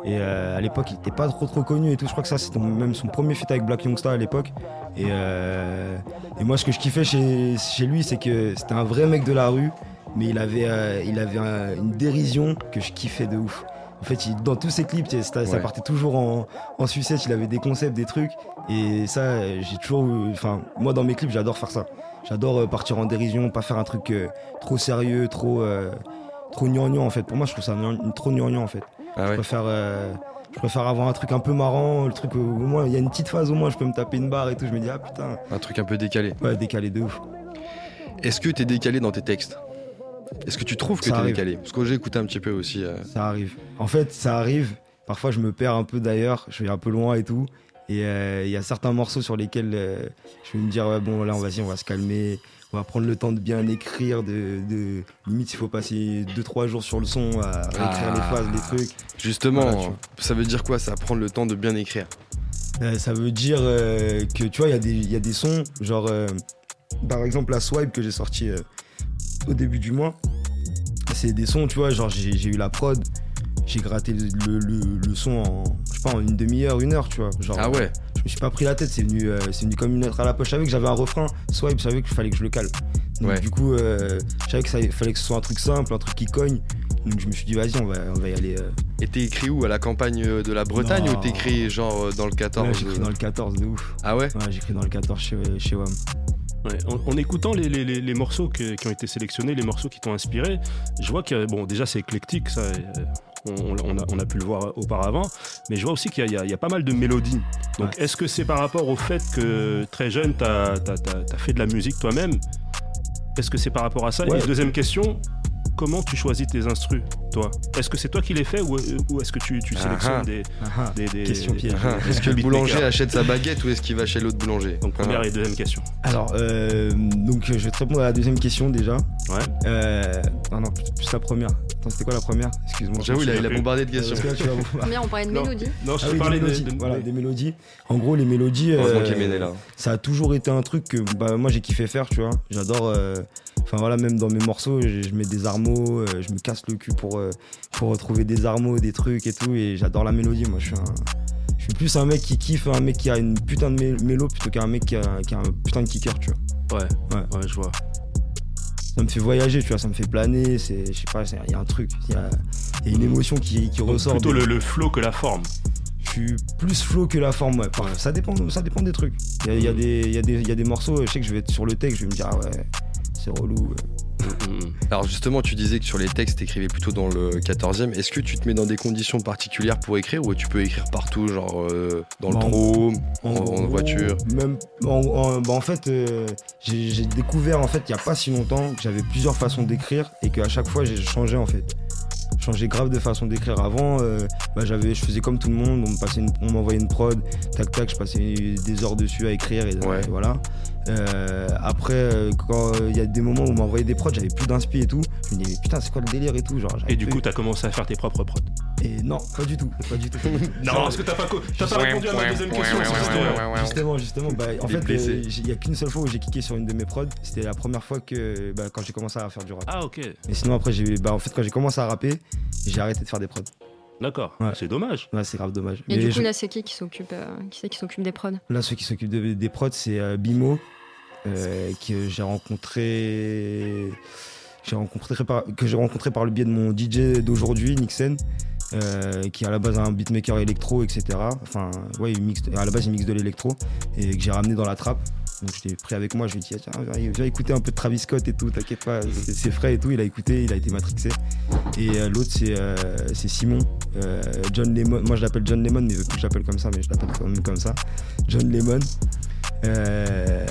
Et euh, à l'époque, il était pas trop trop connu et tout. Je crois que ça, c'était même son premier feat avec Black Youngsta à l'époque. Et, euh, et moi, ce que je kiffais chez, chez lui, c'est que c'était un vrai mec de la rue, mais il avait, euh, il avait un- une dérision que je kiffais de ouf. En fait, il- dans tous ses clips, ça, ça Ouais. partait toujours en, en sucette. Il avait des concepts, des trucs. Et ça, euh, j'ai toujours. Enfin, moi, dans mes clips, j'adore faire ça. J'adore euh, partir en dérision, pas faire un truc euh, trop sérieux, trop. euh, trop gnangnan en fait. Pour moi, je trouve ça trop gnangnan en fait. Ah Je ouais préfère. euh, je préfère avoir un truc un peu marrant, le truc où, au moins il y a une petite phase au moins je peux me taper une barre et tout, je me dis ah putain, Un truc un peu décalé. ouais décalé de ouf. Est-ce que t'es décalé dans tes textes? Est-ce que tu trouves que t'es arrive. décalé? Parce que j'ai écouté un petit peu aussi. euh, Ça arrive. En fait, ça arrive. Parfois, je me perds un peu d'ailleurs. Je vais un peu loin et tout. Et euh, il y a certains morceaux sur lesquels je vais me dire ouais, bon, là, on va, on va se calmer. On va prendre le temps de bien écrire. De, de... Limite, il faut passer 2-3 jours sur le son à réécrire Ah. les phases, les trucs. Justement, Voilà, ça veut dire quoi ça Prendre le temps de bien écrire? Euh, ça veut dire euh, que tu vois, il y, a des- il y a des sons, genre euh, par exemple la Swipe que j'ai sorti au début du mois. C'est des sons, tu vois, genre j'ai j'ai eu la prod, j'ai gratté le, le- le- le son en, je sais pas, en une demi-heure, une heure, tu vois. Genre, Ah ouais Je me suis pas pris la tête, c'est venu, euh, c'est venu comme une lettre à la poche. Je savais que j'avais un refrain, Swipe, je savais qu'il fallait que je le cale. Donc Ouais. du coup, euh, je savais qu'il fallait que ce soit un truc simple, un truc qui cogne. Donc je me suis dit, vas-y, on va, on va y aller. euh. Et t'es écrit où À la campagne euh, de la Bretagne Non. ou t'écris genre euh, dans le 14 Là, j'écris euh, dans le 14 de ouf. Ah ouais? Ouais, j'écris dans le 14 chez, chez WAM. Ouais, en, en écoutant les, les- les- les morceaux que- qui ont été sélectionnés, les morceaux qui t'ont inspiré, je vois que, bon, déjà c'est éclectique, ça, euh, on, on a, on a pu le voir auparavant, mais je vois aussi qu'il y, a- y pas mal de mélodies. Donc est-ce que c'est par rapport au fait que très jeune, tu as, fait de la musique toi-même? Est-ce que c'est par rapport à ça? Ouais. Et deuxième question, comment tu choisis tes instrus, toi? Est-ce que c'est toi qui les fais ou, ou est-ce que tu, tu Ah sélectionnes ah. des, Ah, des, des- Question piège. Ah, Est-ce que le boulanger achète sa baguette ou est-ce qu'il va chez l'autre boulanger? Donc première Ah. et deuxième question. Alors, euh, donc euh, je vais te répondre à la deuxième question déjà. Ouais. Euh, non, non, plus, plus la première. Attends, c'était quoi la première? Excuse-moi. J'avoue, il a, il a bombardé de questions. Là, tu vas- Combien on parlait de Non. mélodie Non, je Ah te oui, des parlais de- mélodies. de- voilà, des mélodies. En gros, les mélodies. Heureusement euh, là. ça a toujours été un truc que bah, moi j'ai kiffé faire, tu vois. J'adore. Enfin voilà, même dans mes morceaux, je, je mets des armeaux, euh, je me casse le cul pour, euh, pour retrouver des armeaux, des trucs et tout. Et j'adore la mélodie. Moi, je suis, un, je suis plus un mec qui kiffe, un mec qui a une putain de mé- mélo plutôt qu'un mec qui a, qui a un putain de kicker, tu vois. Ouais, Ouais. ouais, je vois. Ça me fait voyager, tu vois, ça me fait planer. C'est, je sais pas, il y a un truc, il y a, il y a une émotion qui, qui Donc, ressort. plutôt des- le, le flow que la forme. Je suis plus flow que la forme, ouais. Enfin, ça, dépend, ça dépend des trucs. Il y a, y a des- il y a des- il y a des morceaux, je sais que je vais être sur le texte, je vais me dire, ah ouais, c'est relou. Alors justement, tu disais que sur les textes, t'écrivais plutôt dans le 14e. Est-ce que tu te mets dans des conditions particulières pour écrire ou tu peux écrire partout, genre euh, dans le Bah, en- trot, en, voiture? Même, en, bah, en fait, euh, j'ai découvert en fait il y a pas si longtemps que j'avais plusieurs façons d'écrire et qu'à chaque fois j'ai changé en fait. Changé grave de façon d'écrire. Avant, euh, bah, j'avais, je faisais comme tout le monde, on me passait une- on m'envoyait une prod, tac tac, je passais des heures dessus à écrire et, Ouais. et voilà. Euh, après, euh, quand il y a des moments où on m'envoyait des prods, j'avais plus d'inspi et tout. Je me disais mais putain c'est quoi le délire et tout, genre. Et du plus- coup, t'as commencé à faire tes propres prods. et non, pas du tout, pas du tout. Non, parce que t'as pas, co- t'as pas répondu à ma deuxième question. ouais, c'est ouais, justement. ouais, Justement, justement, bah, en fait, euh, il y a qu'une seule fois où j'ai kické sur une de mes prods. C'était la première fois que, bah, quand j'ai commencé à faire du rap. Ah, ok. Et sinon, après, j'ai, bah, en fait, quand j'ai commencé à rapper, j'ai arrêté de faire des prods. D'accord. Ouais. C'est dommage. Ouais, c'est grave dommage. Et Mais du coup, je- là, c'est qui qui s'occupe euh, qui c'est qui s'occupe des prods? Là, ceux qui s'occupent de- des prods, c'est euh, Bimo, euh, que j'ai rencontré, j'ai rencontré par, que j'ai rencontré par le biais de mon DJ d'aujourd'hui, Nixon. euh, qui est à la base un beatmaker électro, etc. Enfin, ouais, il mixe, à la base il mixe de l'électro et que j'ai ramené dans la trappe. Donc je l'ai pris avec moi, je lui ai dit, Ah, tiens, viens, viens écouter un peu de Travis Scott et tout, t'inquiète pas, c'est c'est frais et tout. Il a écouté, il a été matrixé. Et euh, l'autre, c'est euh, c'est Simon, euh, John Lemon. Moi je l'appelle John Lemon, mais plus que je l'appelle comme ça, mais je l'appelle quand même comme ça. John Lemon.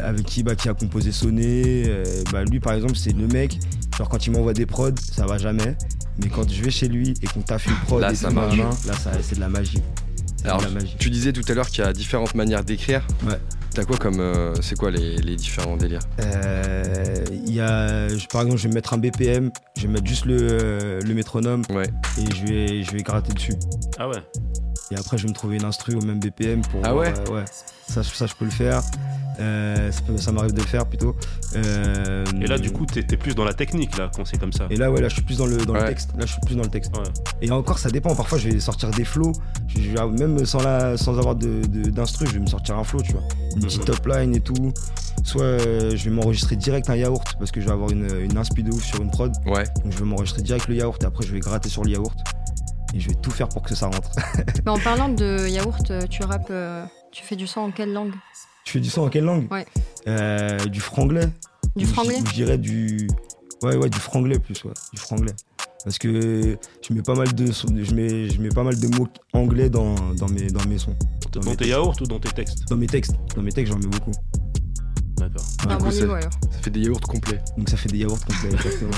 avec qui, bah, qui a composé Sonné. bah, lui, par exemple, c'est le mec, genre quand il m'envoie des prods, ça va jamais. Mais quand je vais chez lui et qu'on taffe une prod, Là, et ça marche. là, ça- c'est de la magie. Alors, tu disais tout à l'heure qu'il y a différentes manières d'écrire. Ouais. T'as quoi comme. euh, c'est quoi les, les différents délires? Euh, il y a, je- par exemple, je vais mettre un BPM, je vais mettre juste le, euh, le métronome Ouais. et je vais, je vais gratter dessus. Ah ouais. Et après, je vais me trouver une instru au même BPM pour. Ah ouais euh, Ouais. Ça, ça, je peux le faire. Euh, ça m'arrive de le faire plutôt. Euh, Et là, du coup, t'es t'es plus dans la technique, là, quand c'est comme ça. Et là, ouais, là, je suis plus dans le, dans le texte. Là, je suis plus dans le texte. Ouais. Et encore, ça dépend. Parfois, je vais sortir des flows. Je- je vais- même sans, la, sans avoir de, de- d'instru, je vais me sortir un flow, tu vois. Une petite Mhm. top line et tout. Soit euh, je vais m'enregistrer direct un yaourt parce que je vais avoir une, une inspi de ouf sur une prod. Ouais. Donc, je vais m'enregistrer direct le yaourt et après, je vais gratter sur le yaourt. Et je vais tout faire pour que ça rentre. Mais en parlant de yaourt, euh, tu rappes, euh, tu fais du son en quelle langue? Tu fais du son en quelle langue? Ouais. Euh, Du franglais. Du franglais? Je dirais du. Ouais, ouais, du franglais plus, ouais. Du franglais. Parce que je mets pas mal de, je mets, je mets pas mal de mots anglais dans, dans, mes, dans mes sons. Dans, Dans mes, tes yaourts ou dans tes textes? Dans mes textes. Dans mes textes, j'en mets beaucoup. D'accord. Bon alors. Ça fait des yaourts complets. Donc ça fait des yaourts complets, exactement.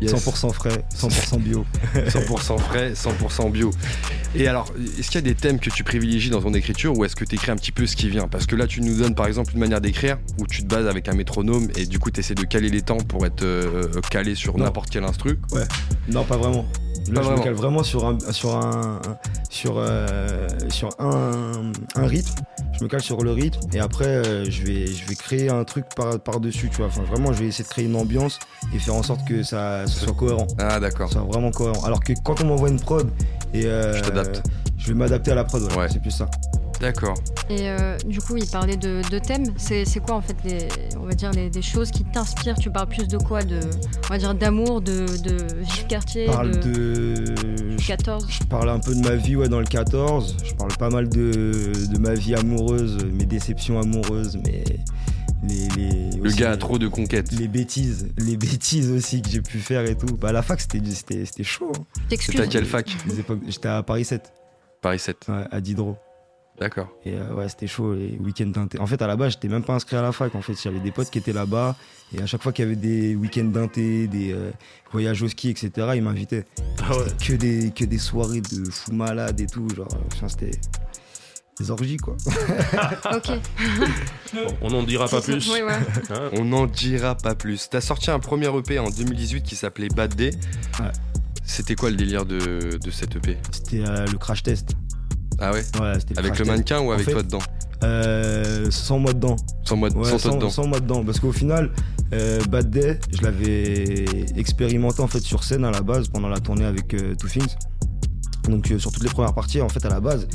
Yes. 100% frais, 100% bio. 100% frais, 100% bio. Et alors, est-ce qu'il y a des thèmes que tu privilégies dans ton écriture ou est-ce que tu écris un petit peu ce qui vient? Parce que là, tu nous donnes par exemple une manière d'écrire où tu te bases avec un métronome et du coup, tu essaies de caler les temps pour être euh, calé sur n'importe quel instru. Non, pas vraiment. Là, Pas je vraiment. me cale vraiment sur un, sur un, un- sur, euh, sur un, un rythme. Je me cale sur le rythme et après, euh, je vais, je vais créer un truc par, par dessus, tu vois. Enfin, vraiment, je vais essayer de créer une ambiance et faire en sorte que ça, ça soit cohérent. Ah, d'accord. Ça soit vraiment cohérent. Alors que quand on m'envoie une prod et euh, Je t'adapte. je vais m'adapter à la prod. ouais. Ouais. C'est plus ça. D'accord. Et euh, du coup, il parlait de, de thèmes. C'est c'est quoi en fait les, on va dire les, des choses qui t'inspirent? Tu parles plus de quoi? De, on va dire d'amour, de, de vie de quartier, Je parle de, de. Je- 14. Je parle un peu de ma vie ouais, dans le 14. Je parle pas mal de, de ma vie amoureuse, mes déceptions amoureuses, mais les, les- Le gars a trop de conquêtes. les bêtises, les bêtises aussi que j'ai pu faire et tout. Bah à la fac c'était c'était c'était chaud. hein. T'excuses. C'était à quelle fac? J'étais à Paris 7, Paris 7. ouais, à Diderot. D'accord. Et euh, ouais, c'était chaud les week-ends d'inté. En fait, à la base, j'étais même pas inscrit à la fac. En fait, j'avais des potes qui étaient là-bas. Et à chaque fois qu'il y avait des week-ends d'inté, des euh, voyages au ski, etc., ils m'invitaient. Ah ouais. Que des, que des soirées de fous malades et tout. Genre, enfin, c'était des orgies, quoi. Ok. Bon, on n'en dira pas plus. Oui, hein. On n'en dira pas plus. T'as sorti un premier EP en 2018 qui s'appelait Bad Day. Ouais. C'était quoi le délire de, de cet EP C'était euh, le crash test. Ah ouais Ouais, Avec le mannequin ou avec fait- toi dedans Euh, sans moi dedans. Sans moi, Ouais, sans toi sans, dedans. sans moi dedans. Parce qu'au final, euh, Bad Day, je l'avais expérimenté en fait sur scène à la base pendant la tournée avec euh, Two Things. Donc euh, sur toutes les premières parties, en fait à la base,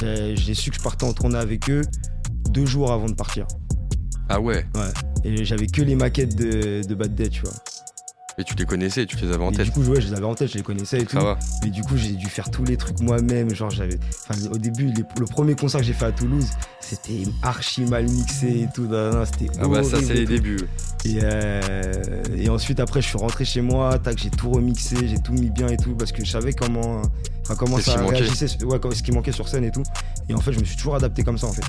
j'ai su que je partais en tournée avec eux deux jours avant de partir. Ah ouais Et j'avais que les maquettes de, de Bad Day, tu vois. Et tu les connaissais, tu les avais en Et tête. du coup, ouais, je les avais en tête, je les connaissais et tout. Ça va Mais du coup, j'ai dû faire tous les trucs moi-même. Genre, j'avais. Enfin, au début, les- le premier concert que j'ai fait à Toulouse, c'était archi mal mixé et tout. C'était Ah bah ça c'est les tout. débuts. Et, euh, et ensuite, après, je suis rentré chez moi, tac, j'ai tout remixé, j'ai tout mis bien et tout, parce que je savais comment, enfin, comment ça réagissait, ouais, ce qui manquait sur scène et tout. Et en fait, je me suis toujours adapté comme ça, en fait.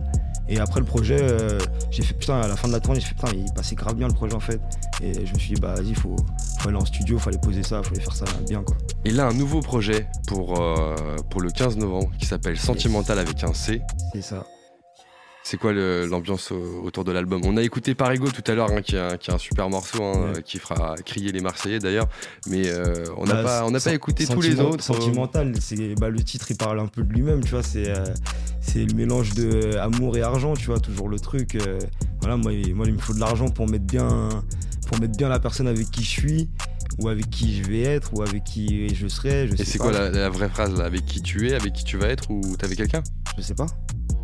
Et après le projet, euh, j'ai fait putain, à la fin de la tournée, j'ai fait putain, il passait grave bien le projet, en fait. Et je me suis dit, bah, vas-y, faut, faut aller en studio, fallait poser ça, fallait faire ça bien, quoi. Et là un nouveau projet pour, euh, pour le 15 novembre qui s'appelle Sentimental avec un C. C'est ça. C'est quoi l'ambiance au- autour de l'album? On a écouté Parigo tout à l'heure, hein, qui, est un- qui est un super morceau, hein, Ouais. euh, qui fera crier les Marseillais d'ailleurs. Mais euh, on n'a Bah, pas, on pas écouté tous les autres. Sentimental, c'est bah, le titre, il parle un peu de lui-même, tu vois. C'est euh, c'est le mélange de euh, amour et argent, tu vois. Toujours le truc. euh, voilà, moi, il- moi, il me faut de l'argent pour mettre bien, pour mettre bien la personne avec qui je suis, ou avec qui je vais être, ou avec qui je serai. Je Et c'est quoi la, la vraie phrase là Avec qui tu es, avec qui tu vas être ou t'avais quelqu'un? Je sais pas.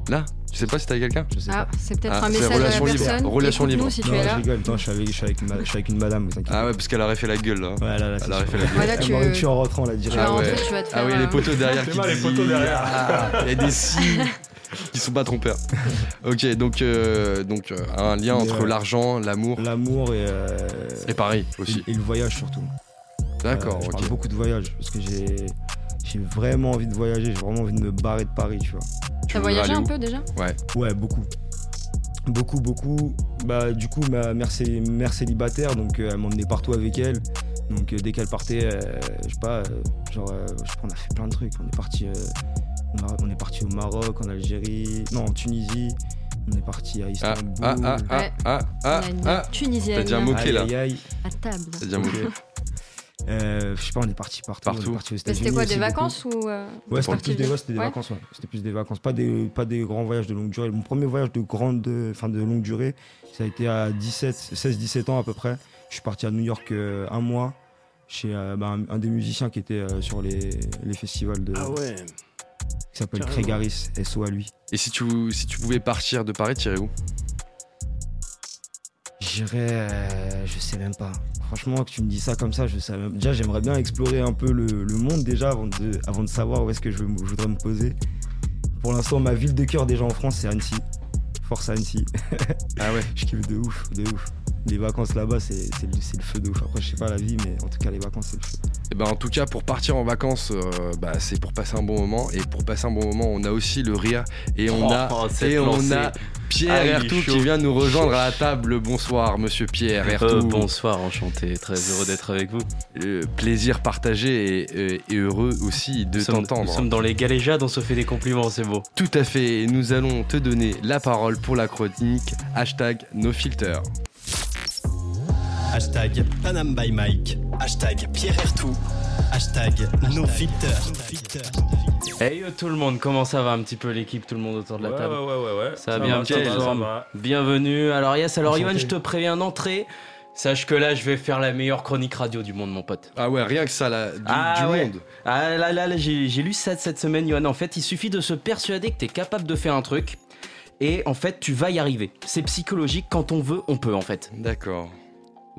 Là Tu sais pas si t'avais quelqu'un Je sais Ah, pas. c'est peut-être Ah, un c'est message à la relation libre. personne. Relation libre. si tu non, es je là. rigole. Non, je suis avec, je suis avec, ma- je suis avec une madame, vous inquiétez Ah ouais, parce qu'elle aurait fait la gueule là. pas. Ouais, là, là, c'est Elle aurait sûr. fait la gueule. Voilà, Elle tu, m'aurait tué en rentrant, là, tu direct. vas Ah ouais. rentrer, tu vas te faire. Ah oui, les euh, poteaux derrière Fais qui mal, les disent- poteaux derrière. Ah, Il y a des signes qui sont pas trompeurs. Ok, donc, euh, donc euh, un lien Mais, entre euh, l'argent, l'amour L'amour et, euh, et Paris aussi. et, et le voyage surtout. D'accord, Euh, je ok. parle beaucoup de voyage parce que j'ai j'ai vraiment envie de voyager, j'ai vraiment envie de me barrer de Paris, tu vois. Tu T'as voyagé un peu déjà? Ouais, beaucoup. Beaucoup, beaucoup. Bah, du coup, ma mère, c'est mère célibataire, donc euh, elle m'emmenait partout avec elle. Donc, euh, dès qu'elle partait, euh, je sais pas, euh, genre, euh, je sais pas, on a fait plein de trucs. On est parti, euh, on, a- on est parti au Maroc, en Algérie, non, en Tunisie. On est parti à Ah, Istanbul. ah, ah, ah, Ouais. ah, ah, ah. Tunisienne T'as Aïe, clé là. aïe, aïe. à table. T'as Ok. clé. Euh, je sais pas, on est parti partout. C'était quoi, des beaucoup. vacances ou. euh, Ouais, c'était plus des, ouais, c'était des Ouais. vacances, ouais. C'était plus des vacances, pas des, pas des grands voyages de longue durée. Mon premier voyage de grande, enfin de longue durée, ça a été à 17, 16-17 ans à peu près. Je suis parti à New York euh, un mois chez euh, bah, un, un des musiciens qui était euh, sur les, les festivals de, Ah ouais. qui s'appelle. Craig Harris, SO à lui. Et si tu, si tu pouvais partir de Paris, t'irais où? J'irais, euh, je sais même pas. Franchement, que tu me dis ça comme ça, je sais même. Déjà, j'aimerais bien explorer un peu le, le monde déjà avant de, avant de savoir où est-ce que je, je voudrais me poser. Pour l'instant, ma ville de cœur déjà en France, c'est Annecy. Force Annecy. Ah ouais. Je kiffe de ouf, de ouf. Les vacances là-bas, c'est c'est le, c'est le feu de ouf. Après, je sais pas la vie, mais en tout cas, les vacances, c'est le feu. Et ben en tout cas pour partir en vacances, euh, bah, c'est pour passer un bon moment. Et pour passer un bon moment, on a aussi le rire. Et on a Oh, cette et on lancée. a Pierre Ah, il est Ertou chaud. qui vient nous rejoindre à la table. Bonsoir Monsieur Pierre Ertou. Euh, bonsoir, enchanté, très heureux d'être avec vous. Euh, plaisir partagé et, heureux aussi de Nous sommes, nous t'entendre. sommes dans les galéjades, on se fait des compliments, c'est beau. Tout à fait. Et nous allons te donner la parole pour la chronique hashtag NoFilter. Hashtag Panam by Mike. Hashtag Pierre Ertou. Hashtag NoFilter. Hey yo tout le monde, comment ça va un petit peu l'équipe, tout le monde autour de la table? ouais, ouais, ouais, ouais. Ça va bien, va, petite ça va, forme. ça va. Bienvenue. Alors yes, alors. Yoann, je te préviens d'entrée. Sache que là, je vais faire la meilleure chronique radio du monde, mon pote. Ah ouais, rien que ça là, du, Ah du ouais. monde. Ah là là, là, j'ai j'ai lu ça cette semaine, Yoann. En fait, il suffit de se persuader que t'es capable de faire un truc. Et en fait, tu vas y arriver. C'est psychologique, quand on veut, on peut en fait. D'accord.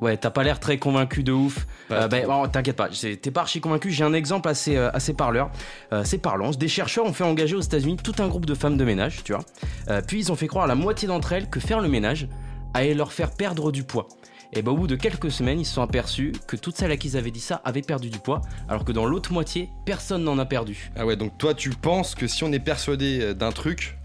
Ouais, t'as pas l'air très convaincu de ouf. Euh, ben, bon, T'inquiète pas, t'es pas archi convaincu. J'ai un exemple assez, euh, assez parleur. Euh, c'est parlant. Des chercheurs ont fait engager aux États-Unis tout un groupe de femmes de ménage, tu vois. Euh, puis ils ont fait croire à la moitié d'entre elles que faire le ménage allait leur faire perdre du poids. Et bah, au bout de quelques semaines, ils se sont aperçus que toutes celles à qui ils avaient dit ça avaient perdu du poids, alors que dans l'autre moitié, personne n'en a perdu. Ah ouais, donc toi tu penses que si on est persuadé d'un truc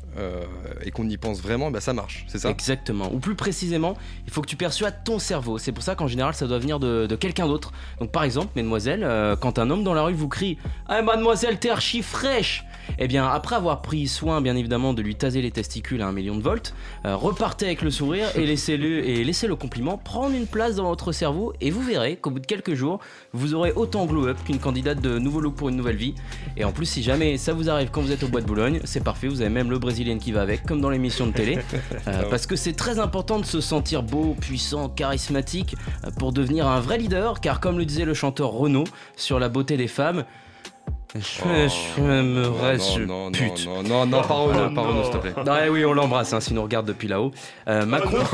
et qu'on y pense vraiment, bah ça marche, c'est ça? Exactement. Ou plus précisément, il faut que tu persuades ton cerveau. C'est pour ça qu'en général, ça doit venir de, quelqu'un d'autre. Donc par exemple, mesdemoiselles, euh, quand un homme dans la rue vous crie Ah, mademoiselle, t'es archi fraîche Eh bien, après avoir pris soin, bien évidemment, de lui taser les testicules à un million de volts, euh, repartez avec le sourire et laissez-le et laissez le compliment prendre une place dans votre cerveau. Et vous verrez qu'au bout de quelques jours, vous aurez autant glow up qu'une candidate de nouveau look pour une nouvelle vie. Et en plus, si jamais ça vous arrive quand vous êtes au bois de Boulogne, c'est parfait, vous avez même le qui va avec, comme dans l'émission de télé. Euh, parce que c'est très important de se sentir beau, puissant, charismatique euh, pour devenir un vrai leader, car comme le disait le chanteur Renaud sur la beauté des femmes, je, je m'aimerais non, ce non, non, pute. non, non, non, pas Renaud, Oh, non. s'il te plaît. Ouais, oui, on l'embrasse, hein, s'il nous regarde depuis là-haut. Euh, Macron.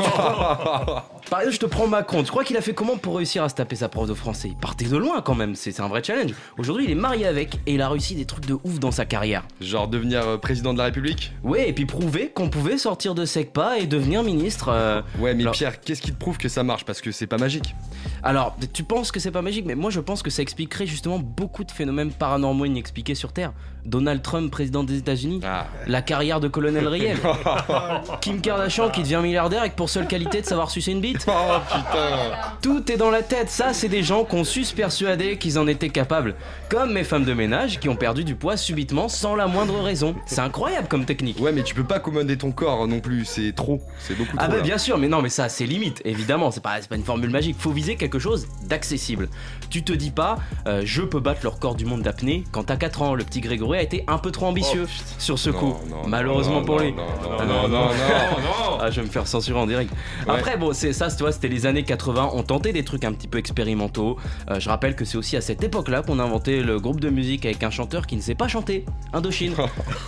Par exemple, je te prends Macron. Tu crois qu'il a fait comment pour réussir à se taper sa prof de français? Il partait de loin quand même, c'est c'est un vrai challenge. Aujourd'hui, il est marié avec et il a réussi des trucs de ouf dans sa carrière. Genre devenir euh, président de la République? Ouais, et puis prouver qu'on pouvait sortir de SECPA et devenir ministre. euh, Ouais, mais Alors- Pierre, qu'est-ce qui te prouve que ça marche? Parce que c'est pas magique. Alors, tu penses que c'est pas magique, mais moi je pense que ça expliquerait justement beaucoup de phénomènes paranormaux inexpliqués sur Terre. Donald Trump, président des États-Unis, Ah, la carrière de colonel Riel, Kim Kardashian qui devient milliardaire avec pour seule qualité de savoir sucer une bite. Oh putain Tout est dans la tête, ça c'est des gens qui ont su se persuader qu'ils en étaient capables. Comme mes femmes de ménage qui ont perdu du poids subitement sans la moindre raison. C'est incroyable comme technique. Ouais, mais tu peux pas commander ton corps non plus, c'est trop, c'est beaucoup Ah trop. bah là. bien sûr, mais non, mais ça c'est limite, évidemment, c'est pas, c'est pas une formule magique, faut viser quelque chose d'accessible. Tu te dis pas, euh, je peux battre le record du monde d'apnée quand t'as 4 ans, le petit Grégory a été un peu trop ambitieux sur ce Non, coup, non, malheureusement non, pour lui. Non, non, non, non, non. non. Ah, je vais me faire censurer en direct. Ouais. Après, bon, c'est ça, tu vois, c'était les années 80. On tentait des trucs un petit peu expérimentaux. Euh, je rappelle que c'est aussi à cette époque-là qu'on a inventé le groupe de musique avec un chanteur qui ne sait pas chanter, Indochine.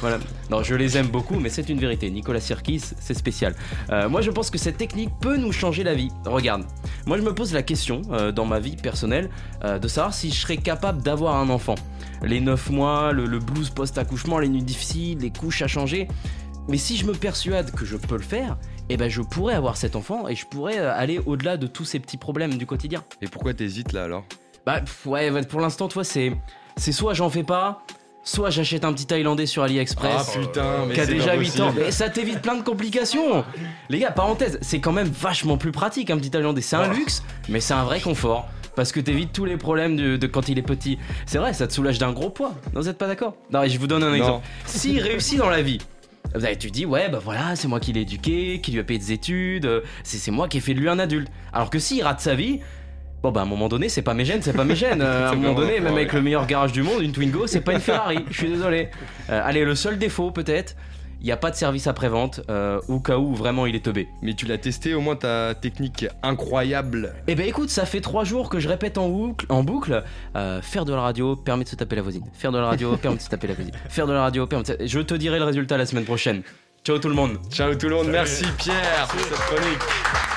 voilà. Non, je les aime beaucoup, mais c'est une vérité. Nicolas Sirkis, c'est spécial. Euh, moi, je pense que cette technique peut nous changer la vie. Regarde, moi, je me pose la question euh, dans ma vie personnelle de savoir si je serais capable d'avoir un enfant. Les 9 mois, le, le blues post-accouchement, les nuits difficiles, les couches à changer. Mais si je me persuade que je peux le faire, eh ben je pourrais avoir cet enfant et je pourrais euh, aller au-delà de tous ces petits problèmes du quotidien. Et pourquoi t'hésites là alors? Bah ouais, pour l'instant, toi, c'est c'est soit j'en fais pas, soit j'achète un petit Thaïlandais sur AliExpress. Ah putain, mais qui a déjà pas 8 ans. Et ça t'évite plein de complications. Les gars, parenthèse, c'est quand même vachement plus pratique un petit Thaïlandais. C'est un luxe, mais c'est un vrai confort. Parce que t'évites tous les problèmes de, de quand il est petit. C'est vrai, ça te soulage d'un gros poids. Non, vous êtes pas d'accord? Non, et je vous donne un exemple. S'il réussit dans la vie, tu dis, ouais, bah voilà, c'est moi qui l'ai éduqué, qui lui a payé des études, euh, c'est moi qui ai fait de lui un adulte. Alors que s'il rate sa vie, bon, bah à un moment donné, c'est pas mes gènes, c'est pas mes gènes. Euh, à un moment donné, même avec le meilleur garage du monde, une Twingo, c'est pas une Ferrari. Je suis désolé. Euh, allez, le seul défaut, peut-être, il n'y a pas de service après-vente, euh, au cas où vraiment il est teubé. Mais tu l'as testé, au moins ta technique incroyable. Eh ben écoute, ça fait trois jours que je répète en boucle, en boucle euh, faire de la radio permet de se taper la voisine. Faire de la radio permet de se taper la voisine. Faire de la radio permet de se... Je te dirai le résultat la semaine prochaine. Ciao tout le monde. Ciao tout le monde, merci Pierre pour cette chronique.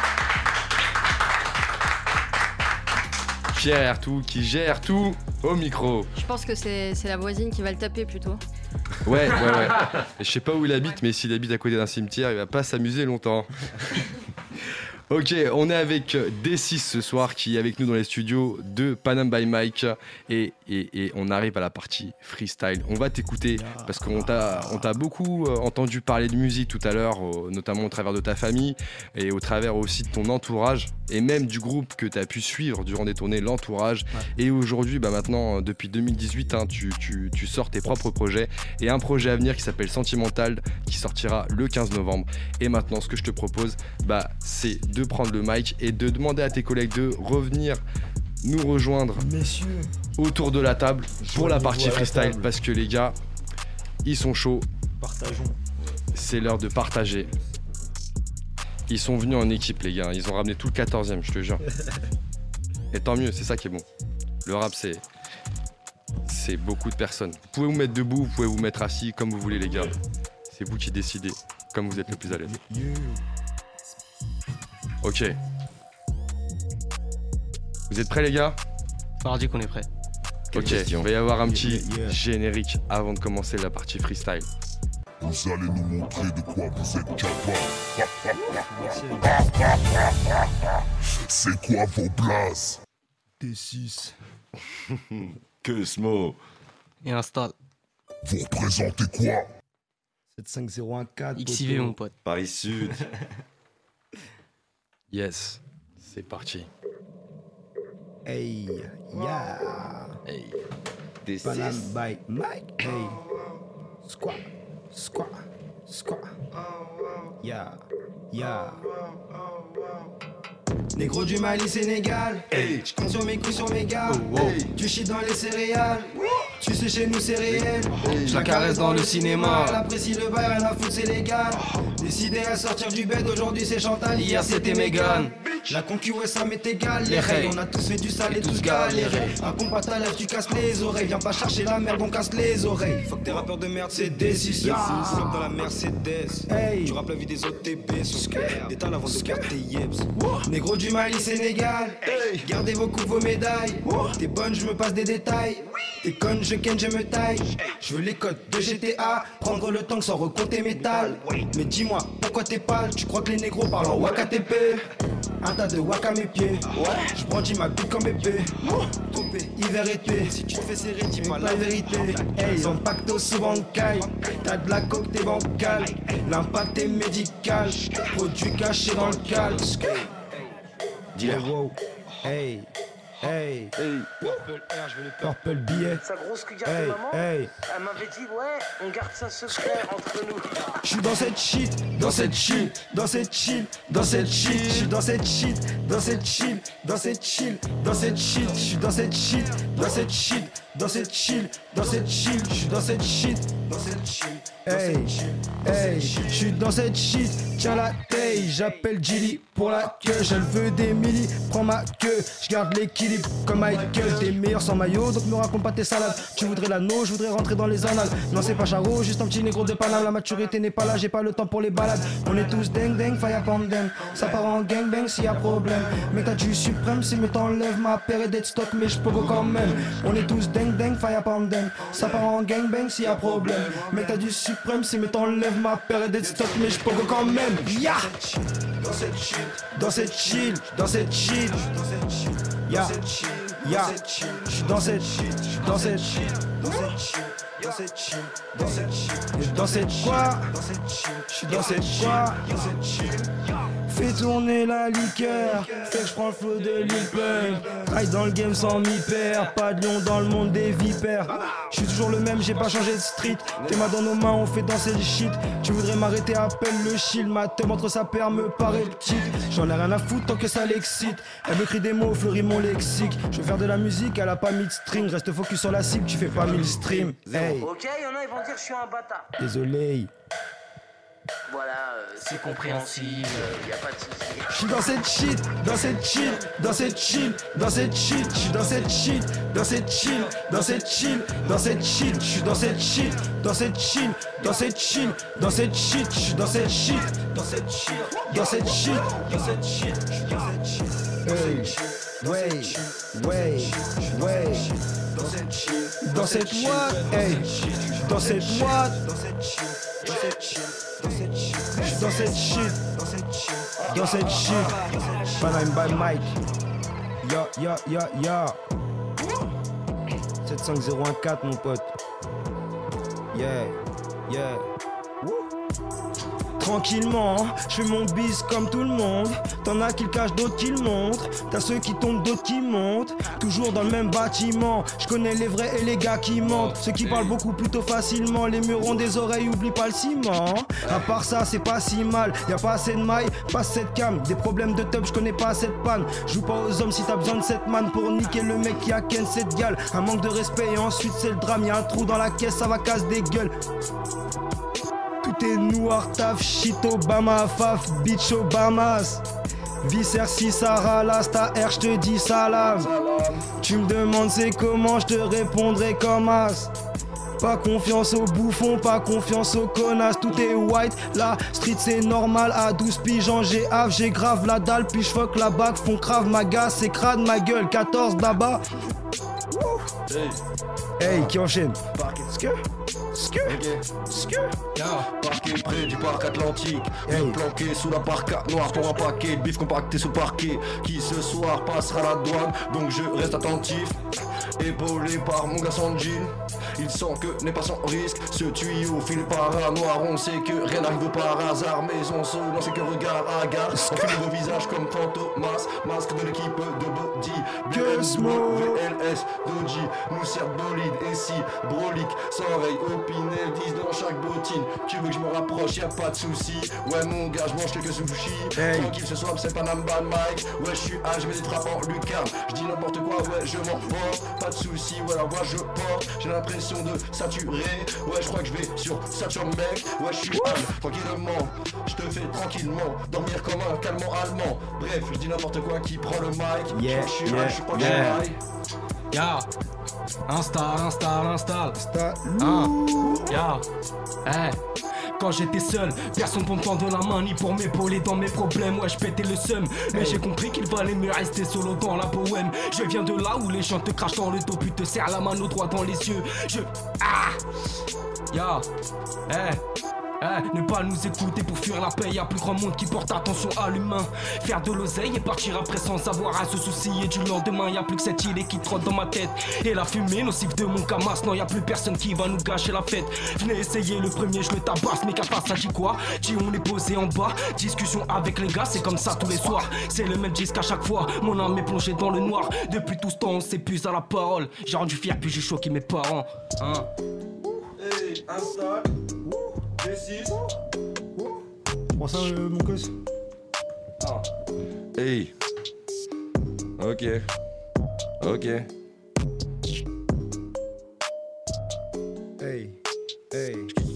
Pierre tout qui gère tout au micro. Je pense que c'est la voisine qui va le taper plutôt. Ouais, ouais, ouais. Et je sais pas où il habite, mais s'il habite à côté d'un cimetière, il va pas s'amuser longtemps. Ok, on est avec D6 ce soir qui est avec nous dans les studios de Panam by Mike et, et- et on arrive à la partie freestyle. On va t'écouter parce qu'on t'a beaucoup euh, entendu parler de musique tout à l'heure, notamment au travers de ta famille et au travers aussi de ton entourage et même du groupe que tu as pu suivre durant des tournées, l'entourage. Et aujourd'hui, bah maintenant, euh, depuis 2018, hein, tu, tu- tu sors tes propres projets et un projet à venir qui s'appelle Sentimental qui sortira le 15 novembre. Et maintenant, ce que je te propose, bah, c'est de prendre le mic et de demander à tes collègues de revenir nous rejoindre Messieurs, autour de la table pour la partie la freestyle parce que les gars, ils sont chauds, partageons. c'est l'heure de partager. Ils sont venus en équipe, les gars. Ils ont ramené tout le 14e, je te jure. Et tant mieux, c'est ça qui est bon. Le rap, c'est. C'est beaucoup de personnes. Vous pouvez vous mettre debout, vous pouvez vous mettre assis, comme vous voulez, les gars. C'est vous qui décidez, comme vous êtes le plus à l'aise. Ok. Vous êtes prêts, les gars? Mardi qu'on est prêt. Ok, il va y avoir un petit générique avant de commencer la partie freestyle. Vous allez nous montrer de quoi vous êtes capable. C'est quoi vos blases? D6. Que ce mot Et installe. Vous représentez quoi? 75014. XIV, mon pote. Paris Sud. Yes, c'est parti. Hey, yeah. Hey. Des Panam six. by Mike. Hey. Squat, squat, squat. Yeah, yeah. Négro du Mali, Sénégal. Hey. Je compte sur mes couilles, sur mes gars. Oh, oh. Tu chies dans les céréales. Tu sais, chez nous, c'est réel. Hey. Je la caresse dans le cinéma. Elle apprécie le bail, rien à foutre, c'est légal. Décidé à sortir du bed, aujourd'hui c'est Chantal. Hier c'était Megan. La concu, ouais, ça m'est égal. Les on a tous fait du sale et tous galéré. Un pompe à tu casses les oreilles. Viens pas chercher la merde, on casse les oreilles. Faut que tes rappeurs de merde, c'est D6. Flop dans la Mercedes. Hey. Tu rappes la vie des autres TB. Détale avant de tes yebs. Négro du Mali, Sénégal. Gardez vos coups, vos médailles. T'es bonne, je me passe des détails. T'es conne, je ken, je me taille. Je veux les codes de GTA. Prendre le temps sans recompter métal. Mais dis-moi, pourquoi t'es pâle? Tu crois que les négros parlent en WakaTP Tas de waka à mes pieds. Je brandis ma bite comme épée. Topé, hiver été. Si tu te fais serrer, dis-moi la vérité. Hey, ils ont pacto souvent caille. T'as de la coque, t'es bancal. L'impact est médical. Produit caché dans le cal. Dis-leur. Wow. Hey. Hey. Purple Air, je veux le purple billet. Sa grosse cuillère Hey, de maman, hey. elle m'avait dit ouais, on garde ça secret entre nous. Je suis dans cette shit, dans cette shit, dans cette chill, dans cette shit, je suis dans cette shit, dans cette chill, dans cette chill, dans cette shit, je suis dans cette shit, dans cette shit, dans cette chill, dans cette chill, je suis dans cette shit, dans cette chill. Hey, hey, je suis dans cette shit, tiens la taille, j'appelle Gilly pour la queue, je veux des milli, prends ma queue, je garde l'équilibre comme Michael, t'es meilleur sans maillot, donc me raconte pas tes salades, tu voudrais l'anneau, je voudrais rentrer dans les annales, non c'est pas Charo, juste un petit négro de Paname, la maturité n'est pas là, j'ai pas le temps pour les balades, on est tous ding ding, fire pandem, ça part en gangbang s'il y a problème, mais t'as du suprême, si me t'enlève ma paire et stock, mais je peux quand même, on est tous ding ding, fire pandem, ça part en gangbang s'il y a problème, mais t'as du suprême, si me t'enlève ma paire et d'être stock, mais je quand même, ya! Dans cette chill, dans cette chill, dans cette chill, dans cette chill, ya Ya, dans cette, suis dans cette, dans cette, dans cette, dans cette, dans cette quoi? Je suis dans cette quoi Fais tourner la liqueur, fait que je prends le flow de Pump. Ride dans le game sans m'y perdre, pas de lion dans le monde des vipères. Je suis toujours le même, j'ai pas changé de street. Tes mains dans nos mains, on fait danser le shit. Tu voudrais m'arrêter, appelle le shield. Ma teub entre sa paire me paraît petite. J'en ai rien à foutre tant que ça l'excite. Elle me crie des mots, fleurit mon lexique. Je veux faire de la musique, elle a pas mis de string. Reste focus sur la cible, tu fais pas mille streams. Hey, Ok, y'en a, ils vont dire je suis un bâtard. désolé. Voilà, euh, c'est compréhensible, y a pas de soucis. Je suis dans cette shit, dans cette chill, dans cette chill, dans cette shit, je suis dans cette shit, dans cette chill, dans cette chill, dans cette shit, je suis dans cette shit, dans cette chill, dans cette chill, dans cette shit, je suis dans cette shit, dans cette shit, dans cette shit, dans cette shit, je suis dans cette shit. Hey, way, way, way, dans cette shit, dans cette what, hey, dans cette what, dans cette shit, dans cette shit, dans cette shit, dans cette shit, Paname by Mike, ya ya ya ya, 75014 mon pote, yeah, yeah. Tranquillement, je fais mon bis comme tout le monde. T'en as qui le cachent, d'autres qui le montrent. T'as ceux qui tombent, d'autres qui montent. Toujours dans le même bâtiment. Je connais les vrais et les gars qui mentent. Ceux qui parlent beaucoup plutôt facilement. Les murs ont des oreilles, oublie pas le ciment. À part ça, c'est pas si mal. Y a pas assez de mailles, pas cette cam. Des problèmes de tub, je connais pas cette panne. Joue pas aux hommes si t'as besoin de cette man pour niquer le mec qui a ken cette gale. Un manque de respect et ensuite c'est le drame. Y a un trou dans la caisse, ça va casse des gueules. Est noir, taf, shit, Obama, faf, bitch, Obamas. Visser si Sarah, lasta R, je te dis salam. Tu me demandes c'est comment, je te répondrai comme as. Pas confiance aux bouffons, pas confiance aux connasses, tout est white, la street c'est normal, à 12 pigeons j'ai hâve, j'ai grave la dalle, puis la bague, font crave ma gasse, c'est crade ma gueule, 14 d'abord. Hey, qui enchaîne? Ske Ske Parquet près du parc Atlantique. Vite planqué sous la parka noire Pour un paquet de bif compacté sous parquet Qui ce soir passera la douane. Donc je reste attentif Épaulé par mon garçon Jill Il sent que n'est pas sans risque. Ce tuyau filé par un noir On sait que rien n'arrive par hasard. Mais on se lance que regard à gare On filme vos visages comme Fantomas. Masque de l'équipe de Body BMW, VLS, Doji Nous sert bolide et si brolique Sans oreille opinel 10 dans chaque bottine. Tu veux que je me rapproche y'a pas de souci. Ouais mon gars je mange quelques sushis. Hey. Tranquille ce soir c'est pas Namban Mike. Ouais je suis je mets des trappes en lucarne. Je dis n'importe quoi ouais je m'en porte Pas de souci ouais la voix je porte. J'ai l'impression de saturer. Ouais je crois que je vais sur Saturn mec. Ouais je suis tranquillement. Je te fais tranquillement Dormir comme un calmant allemand. Bref je dis n'importe quoi qui prend le mic. Yeah, Je suis yeah, je suis pas yeah. shy. Ya Installe, installe, installe Insta, Ah, ya. Eh quand j'étais seul, personne pour me tendre la main ni pour m'épauler dans mes problèmes. Ouais, je pétais le seum, mais j'ai compris qu'il valait mieux rester solo dans la poème. Je viens de là où les gens te crachent dans le dos, puis te serrent la main au droit dans les yeux. Je. Ah Ya Eh eh, ne pas nous écouter pour fuir la paix, y'a plus grand monde qui porte attention à l'humain. Faire de l'oseille et partir après sans savoir à se soucier du lendemain. Y'a plus que cette idée qui trotte dans ma tête. Et la fumée nocive de mon camas, non, y'a plus personne qui va nous gâcher la fête. Venez essayer le premier, je le tabasse, mais qu'à ça, j'y quoi Dis on est posé en bas, discussion avec les gars, c'est comme ça tous les soirs. C'est le même disque à chaque fois, mon âme est plongée dans le noir. Depuis tout ce temps, on s'épuise à la parole. J'ai rendu fier, puis j'ai choqué mes parents. Hein installe. D6. Tu prends ça, euh, mon cos Hey. Ok. Ok. Hey, hey.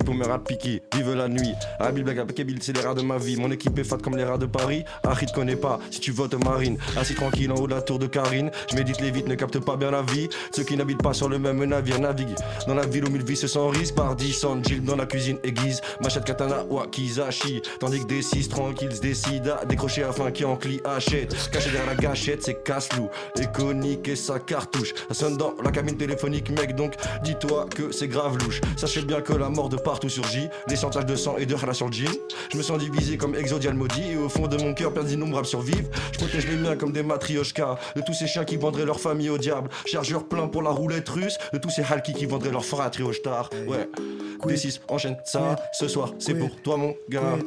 Pour mes rats piqués, vive la nuit. Abil Black Akabil, c'est les rats de ma vie. Mon équipe est fat comme les rats de Paris. Harry te connais pas si tu votes Marine. Assis tranquille en haut de la tour de Karine. Je médite les vite, ne capte pas bien la vie. Ceux qui n'habitent pas sur le même navire naviguent dans la ville au mille vices sans risque. Par 10 sans Jill dans la cuisine aiguise. Machette katana wakizashi. Tandis que des 6 tranquilles se décident à décrocher afin qui en clie achète. Caché derrière la gâchette, c'est casse-loup. Iconique et sa cartouche. Ça sonne dans la cabine téléphonique, mec. Donc dis-toi que c'est grave louche. Sachez bien que la mort de partout sur J. Des centages de sang et de rala sur le jean. Je me sens divisé comme Exodial maudit. Et au fond de mon cœur, plein d'innombrables survivent. Je protège les miens comme des matrioshkas. De tous ces chiens qui vendraient leur famille au diable. Chargeur plein pour la roulette russe. De tous ces halkis qui vendraient leur fratrie au star. Ouais. D6, enchaîne ça. Ce soir, c'est pour toi, mon gars.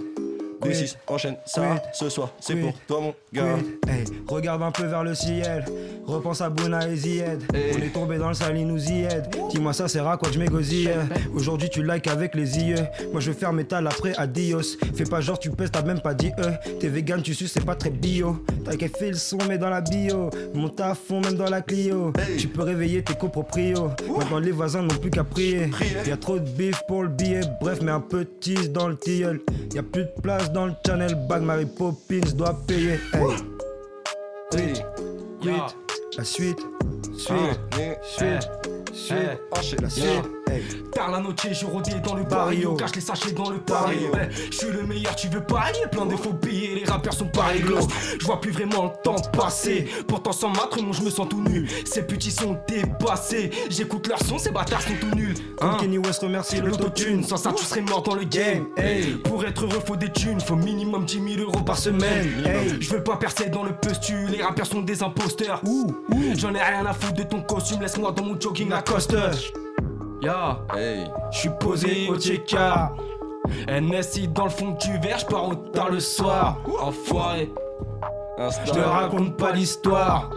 D6, enchaîne ça. Ce soir, c'est pour toi, mon gars. Hey, regarde un peu vers le ciel, repense à Bouna et Zied. On est tombé dans le sale, il nous y aide. Dis-moi ça sert à quoi je m'égosille? Aujourd'hui tu likes avec les yeux. Moi je faire métal après adios. Fais pas genre tu pèses, t'as même pas dit euh. T'es vegan, tu suces, c'est pas très bio. T'as qu'à fait le son, mais dans la bio. Monte à fond, même dans la Clio. Tu peux réveiller tes coproprios. Maintenant les voisins n'ont plus qu'à prier. Y'a trop de bif pour le billet. Bref, mais un tease dans le tilleul. Y'a plus de place dans le channel bag. Mary Poppins doit payer. Hey. La suite, suite, suite, suite, la. Tard la noche, je dans le Barrio. cache les sachets dans le. Ouais, je suis le meilleur, tu veux parier, plein de faux billets, les rappeurs sont pas réglos. Je vois plus vraiment le temps passer. Pourtant sans matre, moi je me sens tout nul. Ces petits sont dépassés. J'écoute leur son, ces bâtards sont tout nuls. Comme Hein Kenny West remercie L'autotune, sans ça tu serais mort dans le game. Hey. Pour être heureux, faut des thunes, faut minimum 10 000 euros par semaine. Hey. Je veux pas percer dans le postu, les rappeurs sont des imposteurs. J'en ai rien à foutre de ton costume, laisse-moi dans mon jogging à coster. Ya, Hey. je suis posé au TK. NSI dans le fond du verre, je pars au tard le soir. Enfoiré, je te raconte pas l'histoire.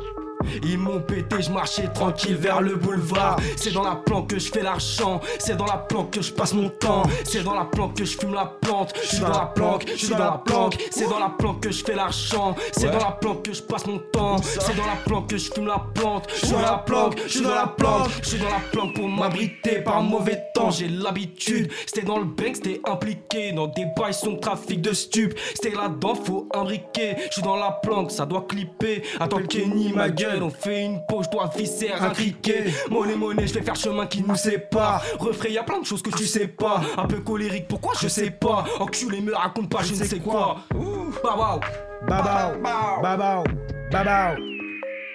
Ils m'ont pété, je marchais tranquille vers le boulevard. C'est dans la planque que je fais l'argent. C'est dans la planque que je passe mon temps. C'est dans la planque que je fume la plante. Je suis dans la planque, je suis dans la planque. C'est dans la planque que je fais l'argent. C'est dans la planque que je passe mon temps. C'est dans la planque que je fume la plante. Je suis dans la planque, je suis dans la planque. Je suis dans la planque pour m'abriter par un mauvais temps. J'ai l'habitude. C'était dans le bank, c'était impliqué dans des bails son trafic de stupes. C'était là-dedans, faut imbriquer. Je suis dans la planque, ça doit clipper. Attends Kenny, ma gueule, on fait une je dois visser un criquet. Monnaie, monnaie, je vais faire chemin qui nous sépare. Refrais, y a plein de choses que tu sais pas. Un peu colérique, pourquoi je sais pas? Enculé, me raconte pas, je ne sais quoi. Bah wow. Babao, babao, babao.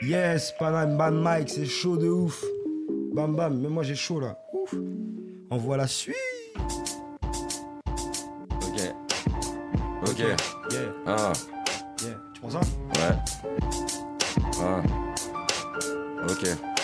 Yes, Panam, Ban Mike, c'est chaud de ouf. Bam bam, mais moi j'ai chaud là. Ouf. On voit la suite. Ok. Ok. Yeah, Ah. yeah. Tu prends ça? Ouais. Ah. Ok.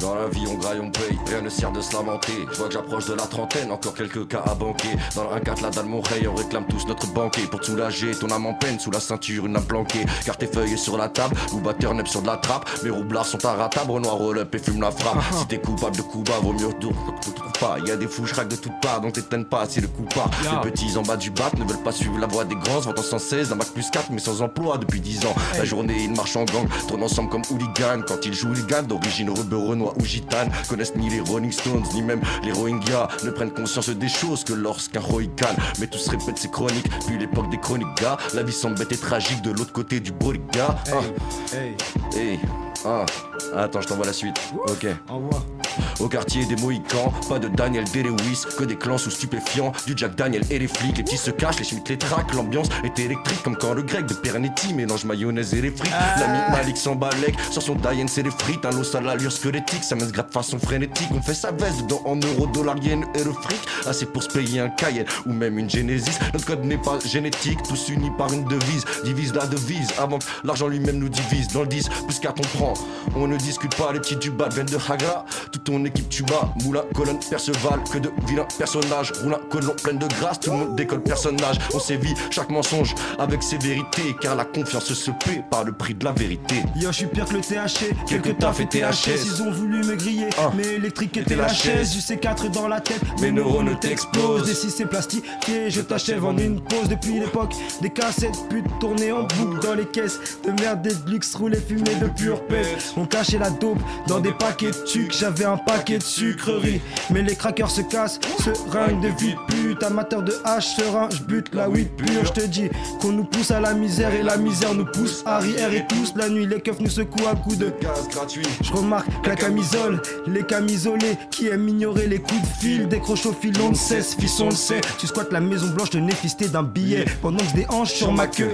Dans la vie, on graille, on paye, rien ne sert de se lamenter. Je vois que j'approche de la trentaine, encore quelques cas à banquer. Dans le 1-4, la dalle, mon rey, on réclame tous notre banquet. Pour te soulager, ton âme en peine, sous la ceinture, une âme planquée. Car tes feuilles est sur la table, ou batteur neb sur de la trappe. Mes roublards sont à ratable, Renoir roll up et fume la frappe. Si t'es coupable de coup bas, vaut mieux trouve pas. Y a des fous de toutes parts, donc t'éteignes pas si le coup part. Ya. Les petits en bas du bat ne veulent pas suivre la voie des grands. Sans cesse d'un bac plus 4, mais sans emploi depuis 10 ans. La journée, ils marchent en gang, tournent ensemble comme hooligans. Quand ils jouent hooligan, d'origine rebeu, ou gitane, connaissent ni les Rolling Stones, ni même les Rohingyas. Ne prennent conscience des choses que lorsqu'un Rohican. Mais tout se répète, c'est chronique. Puis l'époque des chroniques, gars. La vie semble bête et tragique de l'autre côté du Boriga. Hey, Hey, ah. Attends, je t'envoie la suite. Ok. envoie. Au quartier des Mohicans, pas de Daniel Day-Lewis, que des clans sous stupéfiants, du Jack Daniel et les flics, les petits se cachent, les schmitts les traquent, l'ambiance est électrique comme quand le grec de Pernetti mélange mayonnaise et les frites. L'ami Malik s'embalèque, sur son Diane c'est les frites, un os à l'allure squelettique, ça se gratte façon frénétique, on fait sa veste dedans en euros, dollars, yens et le fric, assez pour se payer un Cayenne ou même une Genesis. Notre code n'est pas génétique, tous unis par une devise, divise la devise avant que l'argent lui-même nous divise. Dans le 10, plus 4 on prend, on ne discute pas, les petits du bas viennent de Hagra, toute ton équipe tu bats, Moulin, colonne, Perceval, que de vilains personnages, Roulin, colon, pleine de grâce, tout le monde décolle personnage, on sévit chaque mensonge avec sévérité, car la confiance se paie par le prix de la vérité. Yo, je suis pire que le THC. Quelques Quelques taf et THS. THS. Ils ont voulu me griller. Ah. Mais électrique était la chaise. Du C4 dans la tête. Mes neurones t'explosent. Des 6 c'est plastifié. Je t'achève en une pause. Depuis l'époque des cassettes putes tournées en boucle dans les caisses. De merde et de luxe roulées fumées de pure pète. On cachait la dope dans des paquets de sucre. J'avais un paquet de sucreries. Mais les crackers se cassent. Ce ringue de vie pute. Amateur de hache serein, je bute la weed pure, je te dis qu'on nous pousse à la misère et la misère nous pousse arrière et tous la nuit les keufs nous secouent à coups de Gaz gratuit. je remarque que la camisole, les camisolés qui aiment ignorer les coups de fil, décroche au fil, on ne cesse, fils on le sait. Tu squattes la maison blanche de néfisté d'un billet pendant que je déhanche sur ma queue.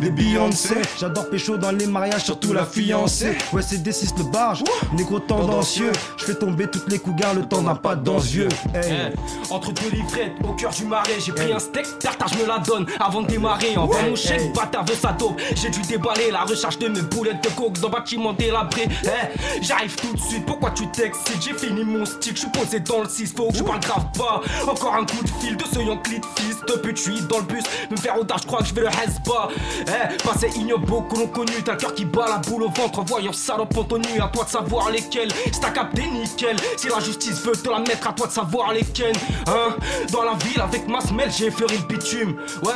Des Beyoncé, j'adore pécho dans les mariages, surtout la fiancée. Ouais, c'est D6 le barge, négro tendancieux. Je fais tomber toutes les cougars, le temps n'a pas dans les yeux. Hey. Eh, Entre deux livrettes au cœur du marais, j'ai pris un steak, tartare, je me la donne avant de démarrer. Envoie mon chèque, bâtard veut sa dope. J'ai dû déballer la recherche de mes boulettes de coke dans bâtiment délabré. Eh, J'arrive tout de suite, pourquoi tu t'excites? J'ai fini mon stick, je suis posé dans le 6, faut que je parle grave pas. Encore un coup de fil de ce Yankee de fils de pute, je suis dans le bus. Me faire audace, je crois que je vais le pas. Eh, passé ignoble, beaucoup l'ont connu. T'as cœur qui bat la boule au ventre en voyant salope en tenue. À toi de savoir lesquels, c'est ta capté nickel. Si la justice veut te la mettre, à toi de savoir lesquels. Hein, dans la ville avec ma semelle, j'ai effleuré le bitume. Ouais,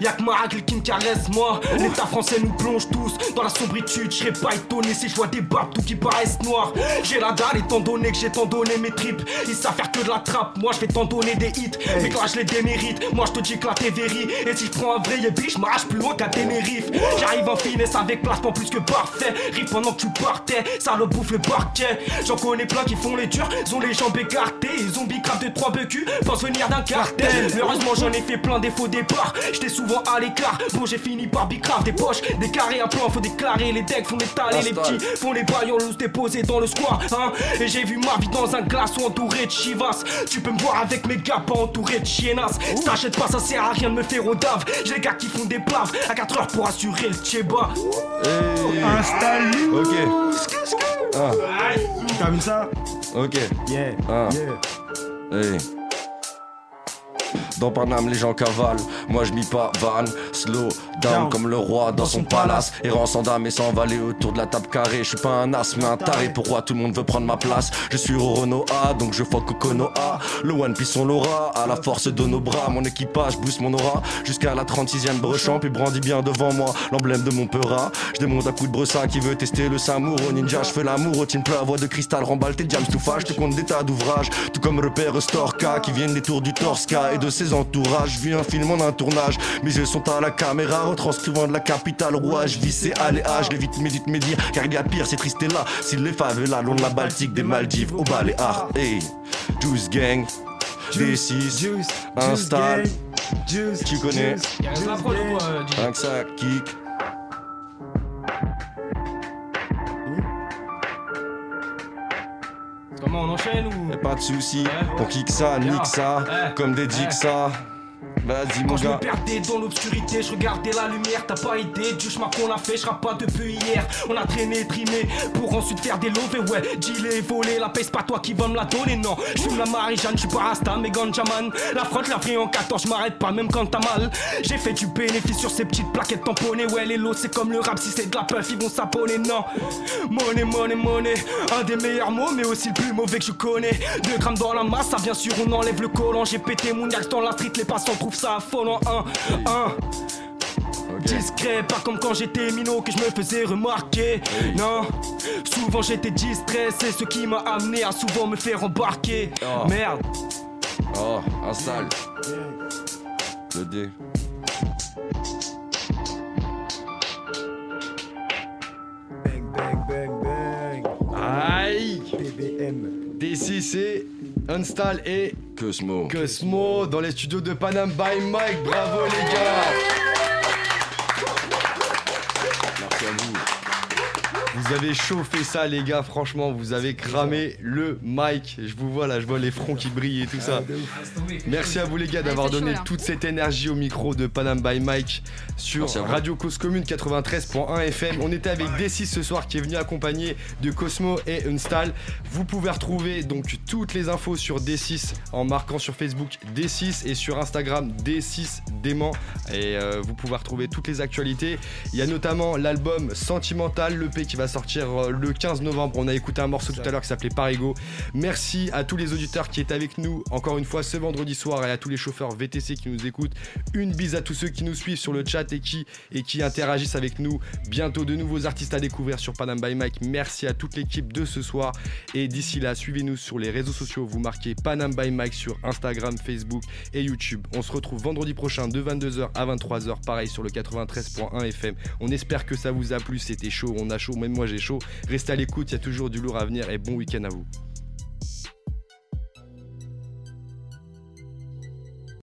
y'a que Maracle qui me caresse, moi. L'état français nous plonge tous dans la sombritude. Je serais pas étonné si je vois des babes tout qui paraissent noirs. J'ai la dalle étant donné que j'ai tant donné mes tripes. Ils savent faire que de la trappe, moi je vais t'en donner des hits. Mais quand je les démérite, moi je te dis que la t'es vérie. Et si je prends un vrai yébi, je m'arrache plus loin qu'à Tenerife. J'arrive en finesse avec placement plus que parfait. Rive pendant que tu partais, ça le bouffe le parquet. J'en connais plein qui font les durs, ils ont les jambes écartées. Ils ont bicrave de 3 BQ, pensent venir d'un Heureusement j'en ai fait plein des faux départs. J'étais souvent à l'écart, bon j'ai fini par bicrave des poches. Des carrés à plan, faut déclarer. Les decks font détaler, les Installe. petits font les baillons loose déposés dans le square. Hein. Et j'ai vu ma vie dans un glaçon entouré de chivas. Tu peux me voir avec mes gars pas entouré de chiennas. Si t'achètes pas, ça sert à rien de me faire au dave. J'ai les gars qui font des plaves à 4 heures pour assurer le tchéba. Installe-nous. Ok. Ah, T'as vu ça? Ok. Yeah. Ah. Yeah. Hey. Dans Paname, les gens cavalent. Moi, je m'y pavane. Slow down comme le roi dans son palace. Errant sans dame et sans valet autour de la table carrée. Je suis pas un as, mais un taré. Pourquoi tout le monde veut prendre ma place? Je suis au Renault A, donc je fuck au Konoha. Le One Piece, on l'aura. À la force de nos bras, mon équipage booste mon aura. Jusqu'à la 36ème brochamp, puis brandit bien devant moi l'emblème de mon peura. Je démonte un coup de bressin qui veut tester le Samuro ninja. Je fais l'amour au team plein voix de cristal, remballe tes jams tout fâche. Je te compte des tas d'ouvrages, tout comme repère Storka qui viennent des tours du Torska et de ses entourages. Je vis un film en un tournage, mes yeux sont à la caméra, retranscrivant de la capitale rouage. Vissé aléage, j'évite médite mes dires, car il y a pire, c'est triste et là. Si les favelas, long de la Baltique, des Maldives, au Baléares. Hey, Juice Gang, D6, Juice, installe. Juice, Tu connais. Rien que ça, kick. Comment on enchaîne ou Y'a pas de soucis, Ouais. on kick ça, nique ça, comme des dicks ça. Vas-y Quand je me perdais dans l'obscurité, je regardais la lumière, t'as pas idée du chemin qu'on a fait, je rappe pas depuis hier. On a traîné, trimé, pour ensuite faire des lovés, ouais. Gilet volé, la paix c'est pas toi qui vas me la donner, non. Je fume la Marie-Jeanne, je suis pas Rasta, mais Ganjaman. La frotte, la vraie en 14, je m'arrête pas, même quand t'as mal. J'ai fait du bénéfice sur ces petites plaquettes tamponnées, ouais. Les lots, c'est comme le rap, si c'est de la puff, ils vont s'abonner, non. Money, money, money, un des meilleurs mots, mais aussi le plus mauvais que je connais. 2 grammes dans la masse, ça bien sûr, on enlève le collant. J'ai pété mon yacht dans la street, les passants trouvent ça affolant. Un, un. Discret, pas comme quand j'étais minot que je me faisais remarquer. Non, souvent j'étais distrait, c'est ce qui m'a amené à souvent me faire embarquer. Oh. Merde. Oh, installe. Le dé. Bang, bang, bang, bang. Aïe BBM. D6 et Install et Cosmo. Cosmo dans les studios de Panam by Mike. Bravo les gars Vous avez chauffé ça les gars, franchement, vous avez cramé le mic. Je vous vois là, je vois les fronts qui brillent et tout ça. Merci à vous les gars d'avoir donné toute cette énergie au micro de Panam by Mike sur. Radio Cause Commune 93.1 FM. On était avec D6 ce soir qui est venu accompagner de Cosmo et Unstall. Vous pouvez retrouver donc toutes les infos sur D6 en marquant sur Facebook D6 et sur Instagram D6 Dément. Et euh, vous pouvez retrouver toutes les actualités. Il y a notamment l'album Sentimental, l'EP qui va va sortir euh, le 15 novembre. On a écouté un morceau tout à l'heure qui s'appelait Parigo. Merci à tous les auditeurs qui étaient avec nous encore une fois ce vendredi soir et à tous les chauffeurs VTC qui nous écoutent. Une bise à tous ceux qui nous suivent sur le chat et qui, et qui interagissent avec nous. Bientôt de nouveaux artistes à découvrir sur Panam by Mike. Merci à toute l'équipe de ce soir. Et d'ici là, suivez-nous sur les réseaux sociaux. Vous marquez Panam by Mike sur Instagram, Facebook et YouTube. On se retrouve vendredi prochain de 22h à 23h, pareil sur le 93.1 FM. On espère que ça vous a plu. C'était chaud, on a chaud, même j'ai chaud. Restez à l'écoute, il y a toujours du lourd à venir et bon week-end à vous.